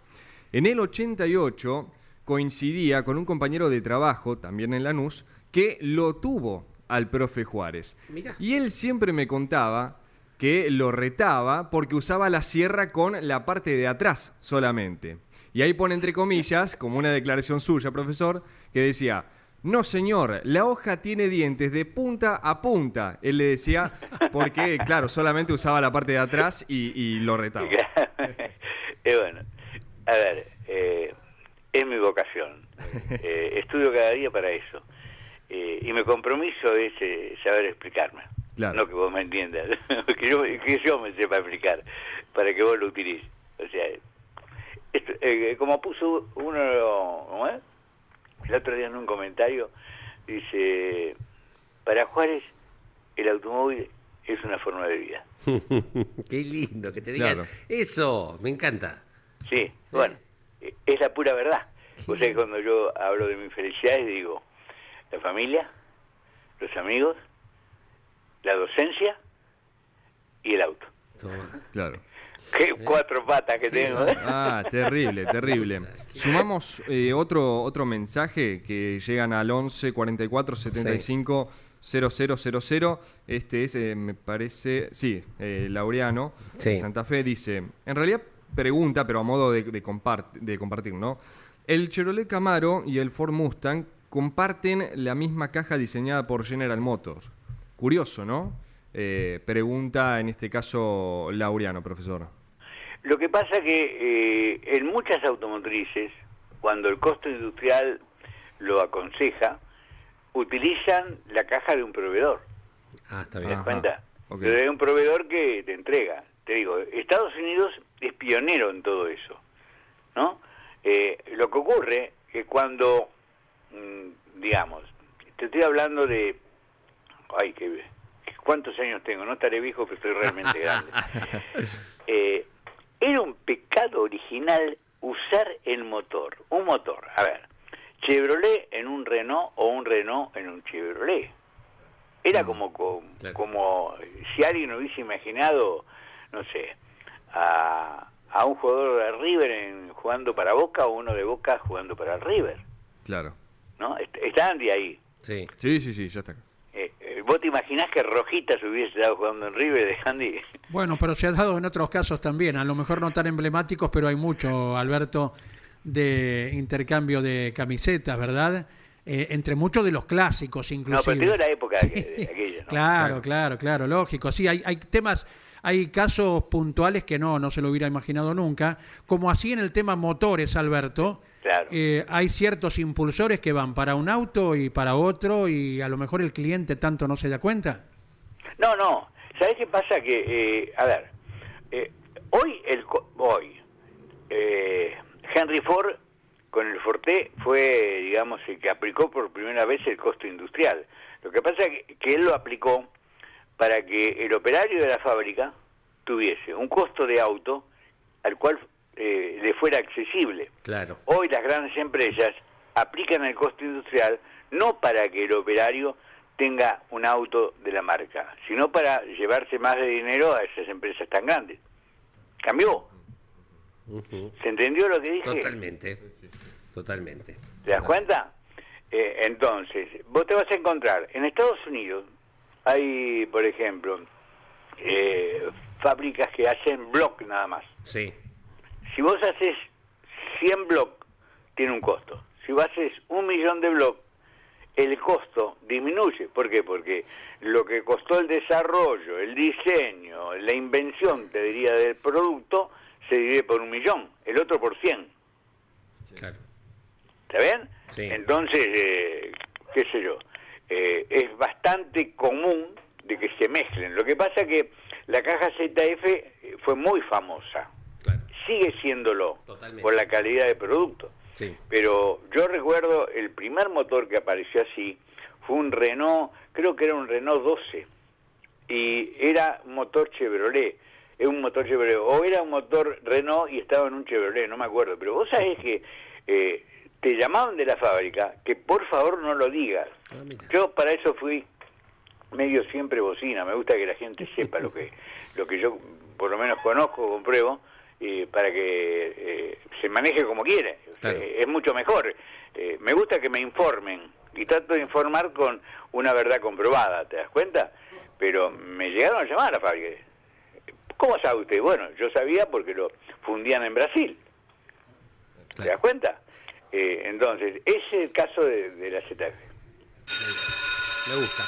En el 88 coincidía con un compañero de trabajo, también en Lanús, que lo tuvo al profe Juárez. Mirá. Y él siempre me contaba que lo retaba porque usaba la sierra con la parte de atrás solamente. Y ahí pone entre comillas, como una declaración suya, profesor, que decía, No, señor, la hoja tiene dientes de punta a punta. Él le decía, porque, claro, solamente usaba la parte de atrás y, y lo retaba. Eh, bueno, a ver, eh, es mi vocación. Eh, estudio cada día para eso. Eh, y mi compromiso es eh, saber explicarme. Claro. No que vos me entiendas, que, yo, que yo me sepa explicar, para que vos lo utilices. O sea, esto, eh, como puso uno, el otro día en un comentario, dice, para Juárez el automóvil es una forma de vida. Qué lindo que te digan Claro. eso, me encanta. Sí, bueno, eh, es la pura verdad. O sea, que cuando yo hablo de mi felicidad, digo, la familia, los amigos, la docencia y el auto. Toma. Claro. Qué cuatro patas que tengo. ¿eh? Ah, terrible, terrible. Sumamos eh, otro, otro mensaje que llegan al 11 44 75 0000. Este es, eh, me parece, sí, eh, Laureano Sí. de Santa Fe dice, en realidad pregunta, pero a modo de, de, compart- de compartir, ¿no? El Chevrolet Camaro y el Ford Mustang comparten la misma caja diseñada por General Motors. Curioso, ¿no? Eh, pregunta en este caso Laureano, profesor. Lo que pasa que eh, en muchas automotrices, cuando el costo industrial lo aconseja, utilizan la caja de un proveedor. Ah, está ¿Te bien. das Ajá, cuenta? ok. Pero hay un proveedor que te entrega. Te digo, Estados Unidos es pionero en todo eso, ¿no? Eh, lo que ocurre que cuando, mm, digamos, te estoy hablando de, ay, qué, ¿cuántos años tengo? No estaré viejo, pero estoy realmente grande. Eh, era un pecado original usar el motor, un motor, a ver, Chevrolet en un Renault o un Renault en un Chevrolet. Era como, co- Claro. como si alguien hubiese imaginado, no sé, a, a un jugador de River en- jugando para Boca o uno de Boca jugando para River, Claro. ¿no? Est- Estaban de ahí. Sí. Sí, sí, sí, ya está. Eh, eh, ¿Vos te imaginás que Rojitas hubiese estado jugando en River de Andy? Bueno, pero se ha dado en otros casos también, a lo mejor no tan emblemáticos, pero hay mucho, Alberto, de intercambio de camisetas, ¿verdad? Eh, entre muchos de los clásicos, No, inclusive. pero te digo la época de, de aquella, ¿no? Claro, claro, claro, lógico. Sí, hay, hay temas, hay casos puntuales que no, no se lo hubiera imaginado nunca. Como así en el tema motores, Alberto, Claro. eh, hay ciertos impulsores que van para un auto y para otro y a lo mejor el cliente tanto no se da cuenta. No, no. ¿Sabés qué pasa? Que, eh, a ver, eh, hoy, el co- hoy eh, Henry Ford con el Forte fue, digamos, el que aplicó por primera vez el costo industrial. Lo que pasa es que, que él lo aplicó para que el operario de la fábrica tuviese un costo de auto al cual eh, le fuera accesible. Claro. Hoy las grandes empresas aplican el costo industrial no para que el operario tenga un auto de la marca, sino para llevarse más de dinero a esas empresas tan grandes. Cambió. ¿Se entendió lo que dije? Totalmente. Totalmente. ¿Te das cuenta? Eh, entonces, vos te vas a encontrar, en Estados Unidos hay, por ejemplo, eh, fábricas que hacen block nada más. Sí. Si vos haces 100 block, tiene un costo. Si vos haces un millón de block, el costo disminuye. ¿Por qué? Porque lo que costó el desarrollo, el diseño, la invención, te diría, del producto, se divide por un millón, el otro por 100. Claro. ¿Está bien? Sí. Entonces, eh, qué sé yo, eh, es bastante común de que se mezclen. Lo que pasa que la caja ZF fue muy famosa. Claro. Sigue siéndolo Totalmente. por la calidad de producto. Sí. Pero yo recuerdo el primer motor que apareció así fue un Renault, creo que era un Renault 12 y era un motor Chevrolet, es un motor Chevrolet o era un motor Renault y estaba en un Chevrolet, no me acuerdo, pero vos sabés que eh, te llamaban de la fábrica que por favor no lo digas. Ah. Yo para eso fui medio siempre bocina, me gusta que la gente sepa lo que lo que yo por lo menos conozco, compruebo, eh, para que eh, se maneje como quiere. O sea, Claro. es mucho mejor. Eh, me gusta que me informen y trato de informar con una verdad comprobada, ¿te das cuenta? Pero me llegaron a llamar a la fábrica. ¿Cómo sabe usted? Bueno, yo sabía porque lo fundían en Brasil. ¿Te das cuenta? Eh, entonces, ese es el caso de, de la ZF. Me gusta.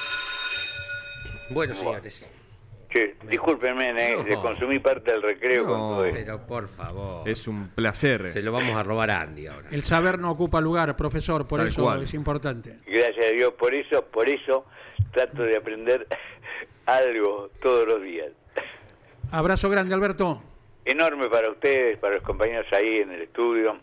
Bueno, señores. Che, discúlpenme, eh, No. le consumí parte del recreo con No. todo esto. Pero por favor. Es un placer. Se lo vamos a robar a Andy ahora. El saber no ocupa lugar, profesor, por Tal eso cual. es importante. Gracias a Dios por eso, por eso trato de aprender algo todos los días. Abrazo grande, Alberto. Enorme para ustedes, para los compañeros ahí en el estudio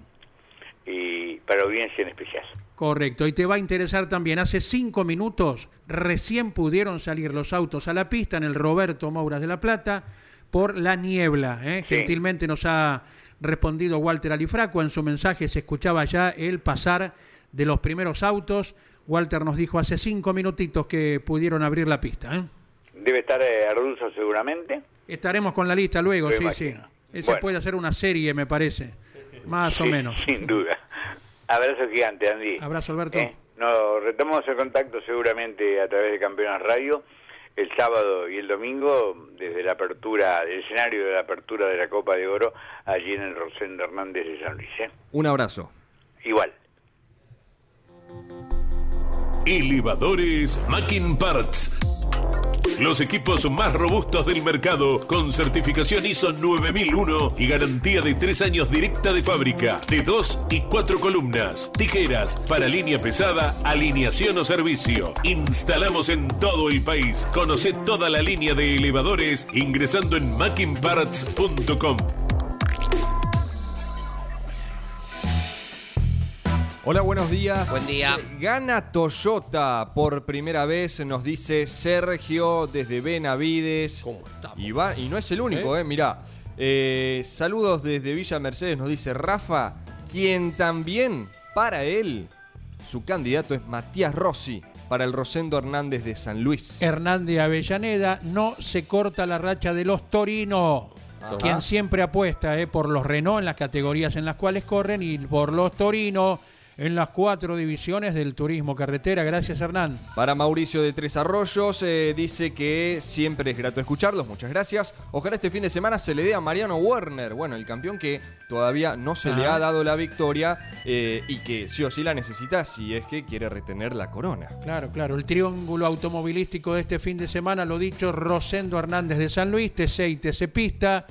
y para audiencia en especial. Correcto, y te va a interesar también, hace cinco minutos recién pudieron salir los autos a la pista en el Roberto Mouras de La Plata por la niebla. ¿eh? Sí. Gentilmente nos ha respondido Walter Alifraco, en su mensaje se escuchaba ya el pasar de los primeros autos. Walter nos dijo hace cinco minutitos que pudieron abrir la pista. ¿eh? Debe estar eh, seguramente. Estaremos con la lista luego, sí, imagino. sí. Esa Bueno. puede hacer una serie, me parece, más o menos. Sin duda. Abrazo gigante, Andy. Abrazo, Alberto. Eh, Nos retomamos el contacto seguramente a través de Campeonas Radio el sábado y el domingo desde la apertura, el escenario de la apertura de la Copa de Oro allí en el Rosendo Hernández de San Luis. ¿eh? Un abrazo. Igual. Elevadores Mackin Parts. Los equipos más robustos del mercado con certificación ISO 9001 y garantía de 3 años directa de fábrica, de 2 y 4 columnas, tijeras para línea pesada, alineación o servicio. Instalamos en todo el país. Conoce toda la línea de elevadores ingresando en mackinparts.com. Hola, buenos días. Buen día. Eh, Gana Toyota por primera vez, nos dice Sergio desde Benavides. ¿Cómo estamos? Y, va, y no es el único, eh, mirá. Eh, saludos desde Villa Mercedes, nos dice Rafa, quien también, para él, su candidato es Matías Rossi para el Rosendo Hernández de San Luis. Hernández Avellaneda no se corta la racha de los Torino, Ajá. quien siempre apuesta eh, por los Renault en las categorías en las cuales corren y por los Torino en las cuatro divisiones del turismo carretera. Gracias, Hernán. Para Mauricio de Tres Arroyos, eh, dice que siempre es grato escucharlos, muchas gracias. Ojalá este fin de semana se le dé a Mariano Werner, bueno, el campeón que todavía no se le ha dado la victoria eh, y que sí o sí la necesita si es que quiere retener la corona. Claro, claro. El triángulo automovilístico de este fin de semana, lo dicho, Rosendo Hernández de San Luis, TC y TC Pista.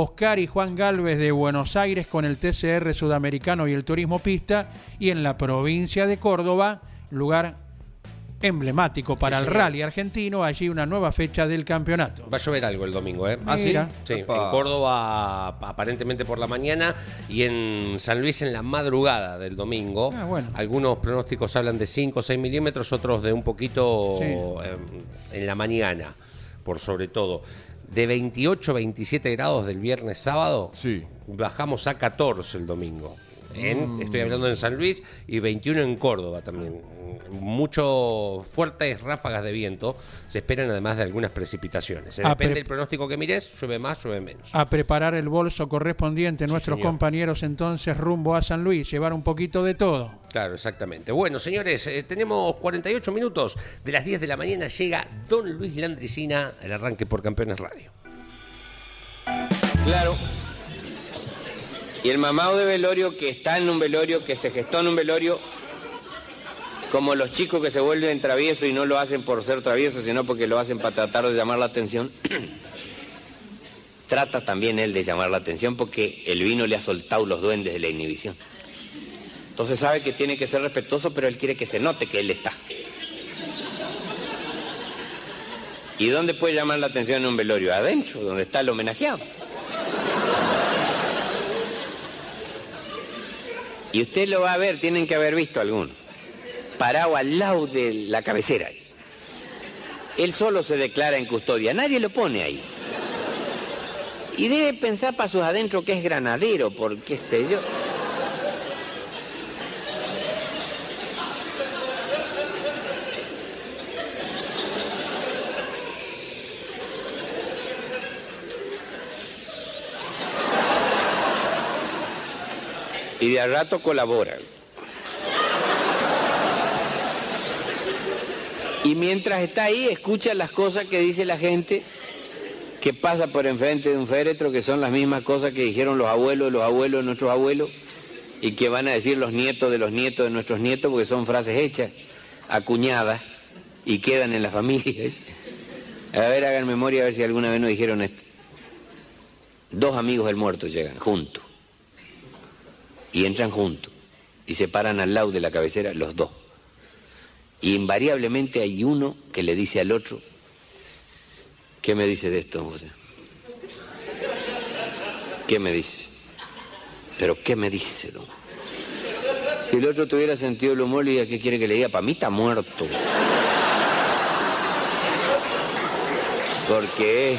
Oscar y Juan Galvez de Buenos Aires con el TCR sudamericano y el turismo pista. Y en la provincia de Córdoba, lugar emblemático para el rally argentino, allí una nueva fecha del campeonato. Va a llover algo el domingo, ¿eh? ¿Ah, sí? Sí, en Córdoba aparentemente por la mañana y en San Luis en la madrugada del domingo. Ah, bueno. Algunos pronósticos hablan de 5 o 6 milímetros, otros de un poquito Sí. eh, en la mañana, por sobre todo. De 28 a 27 grados del viernes sábado, Sí. bajamos a 14 el domingo. En- Estoy hablando en San Luis y 21 en Córdoba también. Mucho fuertes ráfagas de viento se esperan además de algunas precipitaciones. Depende del pronóstico que mires, llueve más, llueve menos. A preparar el bolso correspondiente nuestros señor. compañeros entonces rumbo a San Luis, llevar un poquito de todo. Claro, exactamente. Bueno, señores, eh, tenemos 48 minutos. De las 10 de la mañana llega Don Luis Landricina al arranque por Campeones Radio. Claro. Y el mamado de velorio que está en un velorio, que se gestó en un velorio, como los chicos que se vuelven traviesos y no lo hacen por ser traviesos, sino porque lo hacen para tratar de llamar la atención, trata también él de llamar la atención porque el vino le ha soltado los duendes de la inhibición. Entonces sabe que tiene que ser respetuoso, pero él quiere que se note que él está. ¿Y dónde puede llamar la atención en un velorio? Adentro, donde está el homenajeado. Y usted lo va a ver, tienen que haber visto alguno. Parado al lado de la cabecera. Él solo se declara en custodia, nadie lo pone ahí. Y debe pensar para sus adentro que es granadero, por qué sé yo. Y de a rato colabora. Y mientras está ahí, escucha las cosas que dice la gente que pasa por enfrente de un féretro, que son las mismas cosas que dijeron los abuelos los abuelos nuestros abuelos, y que van a decir los nietos de los nietos de nuestros nietos, porque son frases hechas, acuñadas, y quedan en la familia. A ver, hagan memoria a ver si alguna vez nos dijeron esto. Dos amigos del muerto llegan juntos y entran juntos y se paran al lado de la cabecera los dos. Y invariablemente hay uno que le dice al otro, ¿qué me dice de esto, José? ¿Qué me dice? ¿Pero qué me dice, don? Si el otro tuviera sentido del humor, le ¿qué quiere que le diga? Para mí está muerto. Porque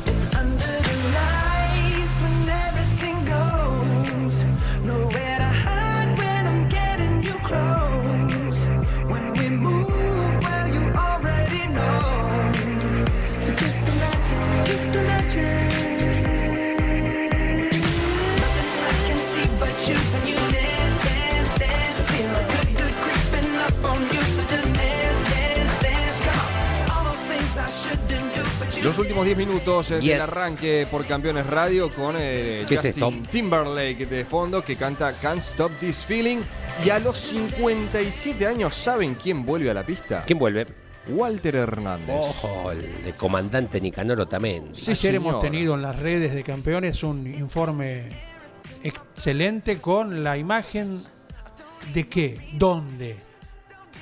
Los últimos 10 minutos eh, del Yes. arranque por Campeones Radio con eh, ¿Qué es Justin esto? Timberlake de fondo que canta Can't Stop This Feeling. Y a los 57 años, ¿saben quién vuelve a la pista? ¿Quién vuelve? Walter Hernández. Ojo, el comandante Nicanor Otamendi. Sí, Ayer hemos tenido en las redes de campeones un informe excelente con la imagen de qué, dónde.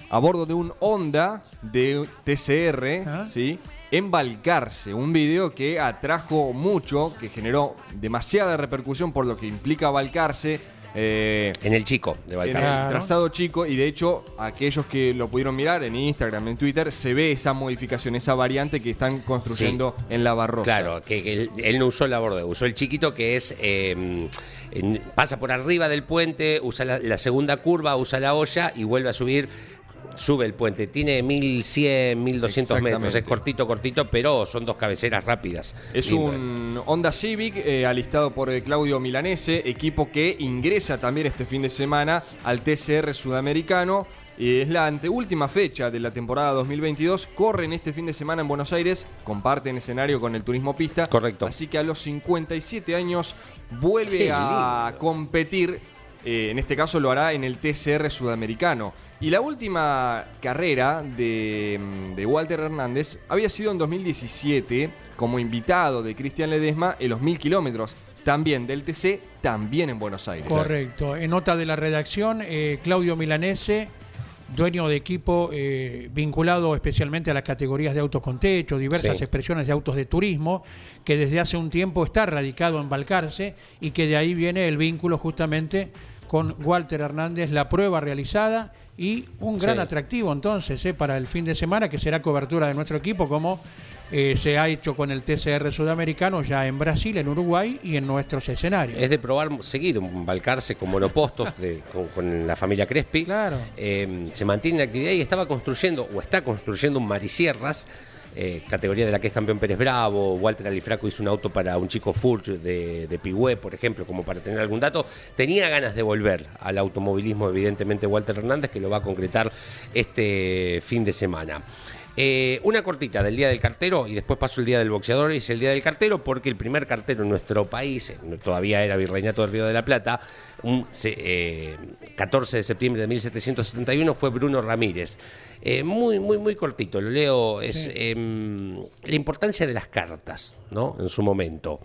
A bordo de un Honda de TCR, Ah. ¿sí? En Balcarce, un video que atrajo mucho, que generó demasiada repercusión por lo que implica Balcarce. eh, En el chico de en Balcarce. el Claro. trazado chico y de hecho aquellos que lo pudieron mirar en Instagram, en Twitter, se ve esa modificación, esa variante que están construyendo en la Barrosa. Claro, que, que él, él no usó el borde, usó el chiquito que es eh, en- pasa por arriba del puente, usa la, la segunda curva, usa la olla y vuelve a subir. Sube el puente, tiene 1100, 1200 metros, es cortito, cortito, pero son dos cabeceras rápidas. Es Lindo. un Honda Civic eh, alistado por eh, Claudio Milanese, equipo que ingresa también este fin de semana al TCR sudamericano. Eh, es la anteúltima fecha de la temporada 2022. Corren este fin de semana en Buenos Aires, comparten escenario con el Turismo Pista. Correcto. Así que a los 57 años vuelve a competir. en este caso lo hará en el TCR sudamericano. Y la última carrera de, mm, de Walter Hernández había sido en 2017 como invitado de Cristian Ledesma en los 1000 kilómetros, también del TC, también en Buenos Aires. Correcto. En nota de la redacción, eh, Claudio Milanese, dueño de equipo eh, vinculado especialmente a las categorías de autos con techo, diversas Sí. expresiones de autos de turismo, que desde hace un tiempo está radicado en Balcarce y que de ahí viene el vínculo justamente con Walter Hernández, la prueba realizada y un gran Sí. atractivo entonces eh, para el fin de semana que será cobertura de nuestro equipo como eh, se ha hecho con el TCR sudamericano ya en Brasil, en Uruguay y en nuestros escenarios. Es de probar seguir un Balcarce con monopostos de- con, con la familia Crespi. Claro. Eh, se mantiene en actividad y estaba construyendo, o está construyendo un Marisierras, eh, categoría de la que es campeón Pérez Bravo. Walter Alifraco hizo un auto para un chico Furch de, de Pigüé, por ejemplo, como para tener algún dato. Tenía ganas de volver al automovilismo, evidentemente, Walter Hernández, que lo va a concretar este fin de semana. Eh, una cortita del Día del Cartero y después paso el Día del Boxeador y es el Día del Cartero porque el primer cartero en nuestro país, eh, todavía era Virreinato del Río de la Plata, un eh, 14 de septiembre de 1771 fue Bruno Ramírez. Eh, muy, muy, muy cortito, lo leo, es em, la importancia de las cartas, ¿no? En su momento.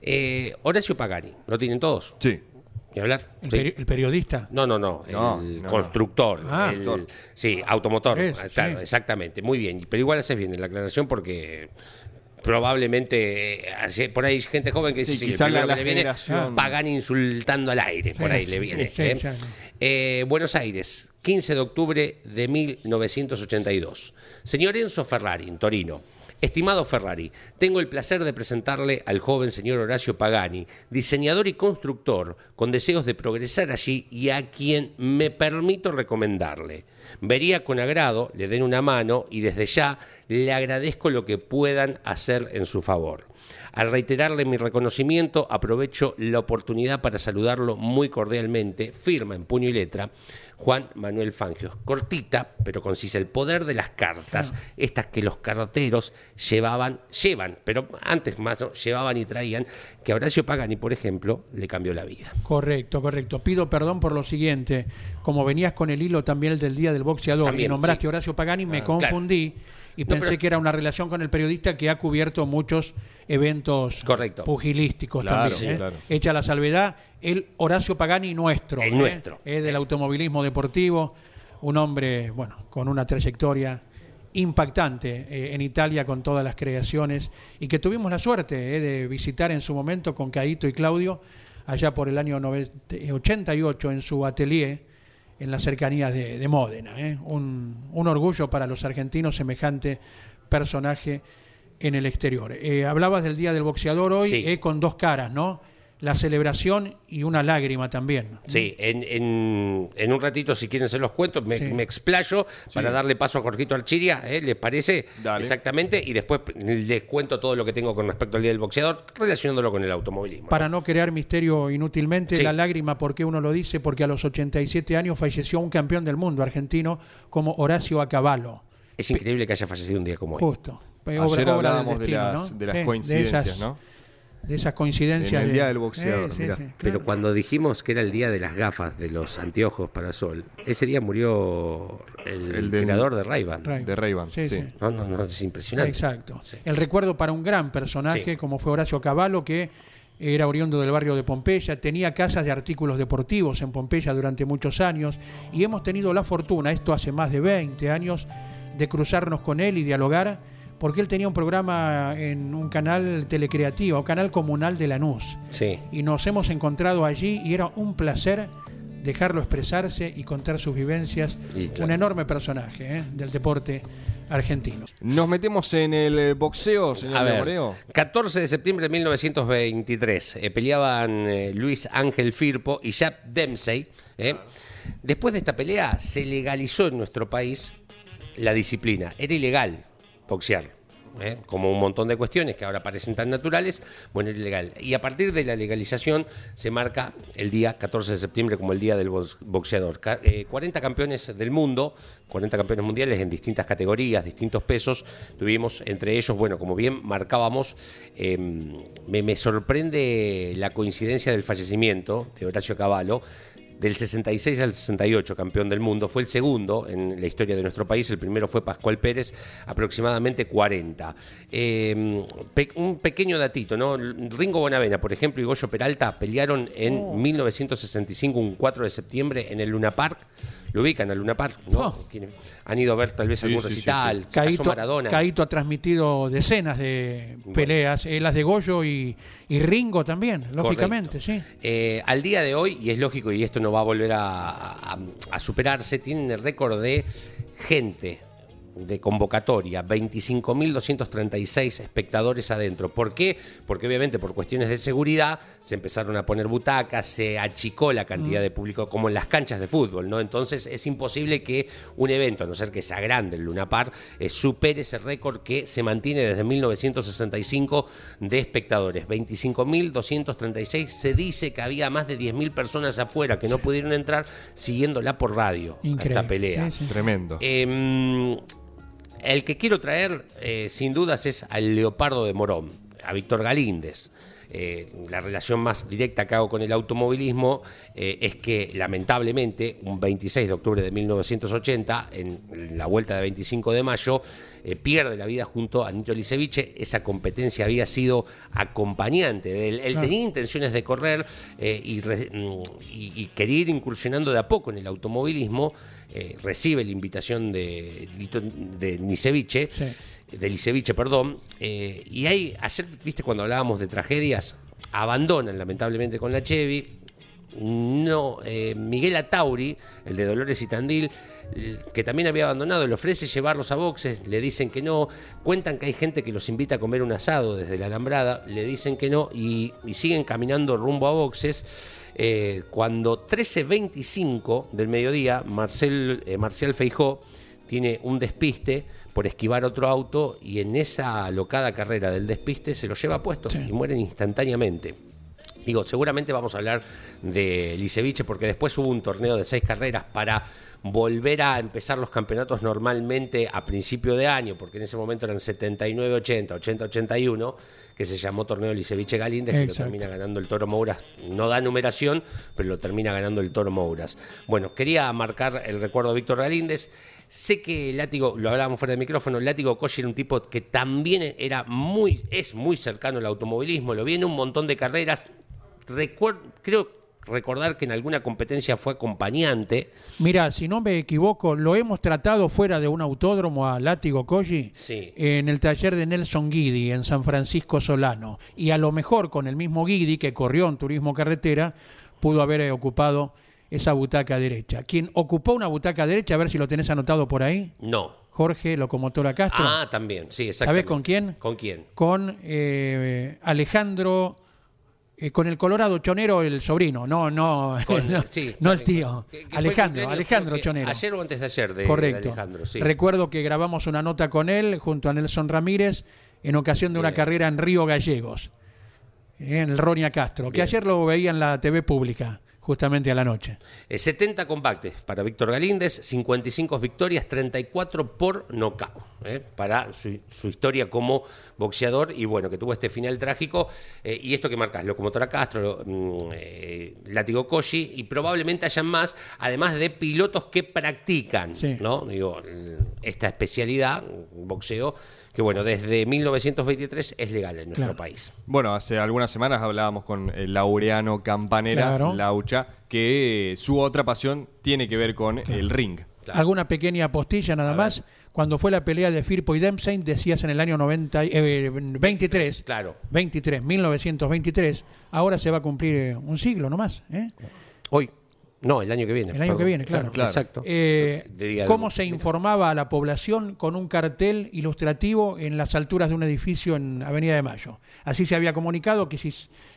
Eh, Horacio Pagani, ¿lo tienen todos? Sí. ¿Y hablar? El, Sí. peri- el periodista. No, no, no, el No, no, no. constructor. Ah. el- sí, automotor. Es, claro, sí. exactamente. Muy bien. Pero igual haces bien en la aclaración porque probablemente eh, por ahí hay gente joven que Sí, dice, sí, la- la que le viene, Pagani insultando al aire. Por Sí, ahí le viene. ¿eh? Eh, Buenos Aires, 15 de octubre de 1982. Señor Enzo Ferrari, en Torino. Estimado Ferrari, tengo el placer de presentarle al joven señor Horacio Pagani, diseñador y constructor, con deseos de progresar allí y a quien me permito recomendarle. Vería con agrado, le den una mano y desde ya le agradezco lo que puedan hacer en su favor. Al reiterarle mi reconocimiento, aprovecho la oportunidad para saludarlo muy cordialmente, firma en puño y letra, Juan Manuel Fangio. Cortita, pero concisa, el poder de las cartas, estas que los carteros llevaban, llevan, pero antes más ¿no? llevaban y traían, que a Horacio Pagani, por ejemplo, le cambió la vida. Correcto, correcto. Pido perdón por lo siguiente. Como venías con el hilo también el del Día del Boxeador También, y nombraste sí. Horacio Pagani, me Ah, claro. Y No, pensé que era una relación con el periodista que ha cubierto muchos eventos Correcto. pugilísticos Claro, también. ¿eh? claro. Hecha la salvedad, el Horacio Pagani nuestro. El ¿eh? nuestro. Es del automovilismo deportivo, un hombre, bueno, con una trayectoria impactante eh, en Italia con todas las creaciones y que tuvimos la suerte eh, de visitar en su momento con Caito y Claudio allá por el año 90 88 en su atelier en las cercanías de, de Módena. eh. Un, un orgullo para los argentinos semejante personaje en el exterior. Eh, hablabas del Día del Boxeador hoy Sí. eh, con dos caras, ¿no? La celebración y una lágrima también. Sí, en, en- en un ratito, si quieren, se los cuento, me, Sí. me explayo para darle paso a Jorgito Archiria, ¿eh? ¿les parece? Dale. Exactamente, y después les cuento todo lo que tengo con respecto al Día del Boxeador, relacionándolo con el automovilismo. Para no crear misterio inútilmente, Sí. la lágrima, ¿por qué uno lo dice? Porque a los 87 años falleció un campeón del mundo argentino como Horacio Acabalo. Es increíble que haya fallecido un día como hoy. Justo. Eh, Ayer obra- obra del hablábamos de destino, las, ¿no? de las Sí, coincidencias, esas- ¿no? De esas coincidencias. En el de- Día del Boxeador, Eh, sí, sí, Pero cuando dijimos que era el día de las gafas, de los anteojos para sol, ese día murió el, El del- creador de Ray-Ban. Ray- de Ray-Ban, sí. No, no, no, es impresionante. Exacto. Sí. El recuerdo para un gran personaje Sí. como fue Horacio Cavallo, que era oriundo del barrio de Pompeya, tenía casas de artículos deportivos en Pompeya durante muchos años y hemos tenido la fortuna, esto hace más de 20 años, de cruzarnos con él y dialogar, porque él tenía un programa en un canal telecreativo, canal comunal de Lanús. Sí. Y nos hemos encontrado allí y era un placer dejarlo expresarse y contar sus vivencias. Y claro. Un enorme personaje ¿eh? del deporte argentino. Nos metemos en el eh, boxeo, señor A ver, Moreo. 14 de septiembre de 1923. eh, peleaban eh, Luis Ángel Firpo y Jack Dempsey. eh. Después de esta pelea se legalizó en nuestro país la disciplina. Era ilegal boxear. eh, Como un montón de cuestiones que ahora parecen tan naturales, bueno, era ilegal. Y a partir de la legalización se marca el día 14 de septiembre como el día del box- boxeador. Ca- eh, 40 campeones del mundo, 40 campeones mundiales en distintas categorías, distintos pesos. Tuvimos entre ellos, bueno, como bien marcábamos, eh, me, me sorprende la coincidencia del fallecimiento de Horacio Cavallo. Del 66 al 68, campeón del mundo, fue el segundo en la historia de nuestro país. El primero fue Pascual Pérez, aproximadamente 40. Eh, pe- un pequeño datito, ¿no? Ringo Bonavena, por ejemplo, y Goyo Peralta pelearon en 1965, un 4 de septiembre, en el Luna Park. Lo ubican al Luna Park, ¿no? Oh. Han ido a ver tal vez Sí, algún sí, recital. Caíto, Maradona. Caíto ha transmitido decenas de peleas, eh, las de Goyo y, y Ringo también, lógicamente, Correcto. sí. Eh, al día de hoy, y es lógico, y esto no va a volver a, a- a superarse, tienen el récord de gente de convocatoria, 25.236 espectadores adentro. ¿Por qué? Porque obviamente por cuestiones de seguridad se empezaron a poner butacas, se achicó la cantidad de público como en las canchas de fútbol, ¿no? Entonces es imposible que un evento, a no ser que sea grande el Luna Park, eh, supere ese récord que se mantiene desde 1965 de espectadores. 25.236. Se dice que había más de 10.000 personas afuera que no pudieron entrar siguiéndola por radio a Increíble. esta pelea. Sí, sí. Tremendo. Em, el que quiero traer, eh, sin dudas, es al Leopardo de Morón, a Víctor Galíndez. Eh, la relación más directa que hago con el automovilismo eh, es que, lamentablemente, un 26 de octubre de 1980, en la vuelta de 25 de mayo, eh, pierde la vida junto a Nito Liceviche. Esa competencia había sido acompañante de él. Él Claro. tenía intenciones de correr eh, y, re- mm, y- y quería ir incursionando de a poco en el automovilismo. recibe la invitación de, de Niceviche, Sí. De Liceviche, perdón. eh, y ahí, ayer, viste, cuando hablábamos de tragedias, abandonan lamentablemente con la Chevy. no, eh, Miguel Atauri, el de Dolores y Tandil, que también había abandonado, le ofrece llevarlos a boxes, le dicen que no, cuentan que hay gente que los invita a comer un asado desde la alambrada, le dicen que no y, siguen caminando rumbo a boxes. Eh, cuando 13.25 del mediodía, Marcial Feijó tiene un despiste por esquivar otro auto y en esa alocada carrera del despiste se lo lleva puesto y mueren instantáneamente. Digo, seguramente vamos a hablar de Liceviche porque después hubo un torneo de seis carreras para volver a empezar los campeonatos normalmente a principio de año, porque en ese momento eran 79-80, 80-81, que se llamó torneo Liceviche Galíndez, que lo termina ganando el Toro Mouras. No da numeración, pero lo termina ganando el Toro Mouras. Bueno, quería marcar el recuerdo de Víctor Galíndez. Sé que Látigo, lo hablábamos fuera de micrófono, Látigo Cochi era un tipo que también era muy, es muy cercano al automovilismo, lo vi en un montón de carreras. Creo recordar que en alguna competencia fue acompañante. Mira, si no me equivoco, lo hemos tratado fuera de un autódromo a Látigo Koji Sí. en el taller de Nelson Guidi en San Francisco Solano. Y a lo mejor con el mismo Guidi que corrió en turismo carretera, pudo haber ocupado esa butaca derecha. Quien ocupó una butaca derecha, a ver si lo tenés anotado por ahí, No. Jorge Locomotora Castro. Ah, también, sí, ¿Sabés exactamente. con quién? ¿Con quién? Con eh, Alejandro, eh, con el Colorado Chonero, el sobrino, no, no, Con- no, sí, no el tío. que- que Alejandro, Alejandro Chonero. Ayer o antes de ayer de, de Correcto. Alejandro, sí. Recuerdo que grabamos una nota con él junto a Nelson Ramírez en ocasión de una Bien. carrera en Río Gallegos, en el Ronia Castro, que Bien. ayer lo veía en la TV pública, justamente a la noche. Eh, 70 combates para Víctor Galíndez, 55 victorias, 34 por nocaut. eh, para su, su historia como boxeador y bueno, que tuvo este final trágico. eh, y esto que marcas, Locomotora Castro, mm, eh, Látigo Koji, y probablemente hayan más, además de pilotos que practican Sí. ¿no? Digo, esta especialidad, boxeo, que bueno, desde 1923 es legal en nuestro Claro. país. Bueno, hace algunas semanas hablábamos con el Laureano Campanera, Claro. Laucha, que su otra pasión tiene que ver con el ring. Claro. Alguna pequeña postilla nada más. Cuando fue la pelea de Firpo y Dempsey, decías en el año 90, y- eh, 23, Claro. 23, 1923, ahora se va a cumplir eh, un siglo nomás. ¿eh? Hoy. No, el año que viene. El año que viene, claro. Claro. Exacto. Eh, ¿Cómo se informaba a la población con un cartel ilustrativo en las alturas de un edificio en Avenida de Mayo? Así se había comunicado que si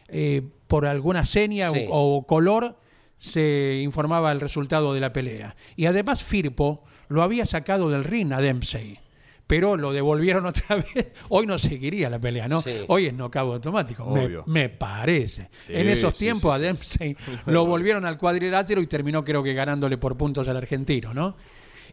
eh, por alguna seña Sí. o, o color se informaba el resultado de la pelea. Y además Firpo lo había sacado del ring a Dempsey. Pero lo devolvieron otra vez. Hoy no seguiría la pelea, ¿no? Sí. Hoy es knockout automático. Me, Obvio. me parece. Sí, en esos sí, tiempos sí, a Dempsey lo volvieron al cuadrilátero y terminó creo que ganándole por puntos al argentino, ¿no?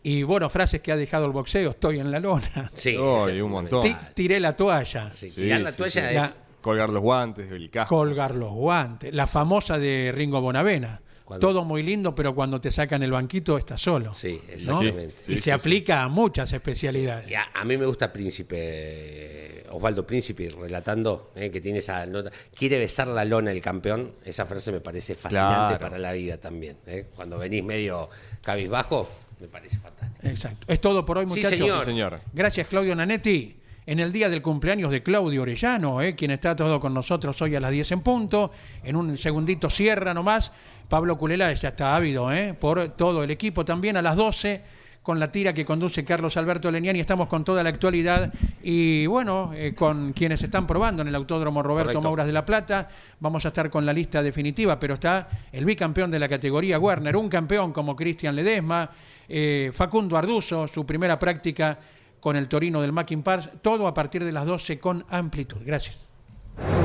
Y bueno, frases que ha dejado el boxeo, estoy en la lona. Sí, Oh, y un montón. Tiré la toalla. Sí, Sí, tirar la sí, toalla sí. es. Colgar los guantes, el casco. Colgar los guantes. La famosa de Ringo Bonavena. Cuando- Todo muy lindo, pero cuando te sacan el banquito estás solo. Sí, ¿no? exactamente. Sí, y sí, se sí. aplica a muchas especialidades. Y a, a mí me gusta Príncipe, Osvaldo Príncipe, relatando eh, que tiene esa nota. Quiere besar la lona el campeón. Esa frase me parece fascinante Claro. para la vida también. eh. Cuando venís medio cabizbajo, me parece fantástico. Exacto. Es todo por hoy, Sí, muchachos. señor. Sí, señor. Gracias, Claudio Nanetti. En el día del cumpleaños de Claudio Orellano, eh, quien está todo con nosotros hoy a las 10 en punto. En un segundito cierra nomás. Pablo Culela ya está ávido eh, por todo el equipo. También a las 12 con la tira que conduce Carlos Alberto Leniani. Estamos con toda la actualidad y bueno, eh, con quienes están probando en el Autódromo Roberto Correcto. Mauras de la Plata. Vamos a estar con la lista definitiva, pero está el bicampeón de la categoría Werner, un campeón como Cristian Ledesma, eh, Facundo Arduzo, su primera práctica con el Torino del Mackin Pars, todo a partir de las 12 con amplitud. Gracias.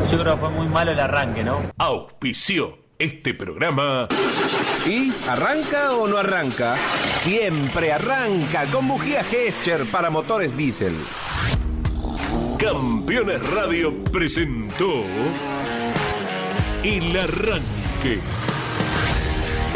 Yo creo que fue muy malo el arranque, ¿no? Auspició este programa ¿Y arranca o no arranca? Siempre arranca con bujía Gescher para motores diésel. Campeones Radio presentó El Arranque.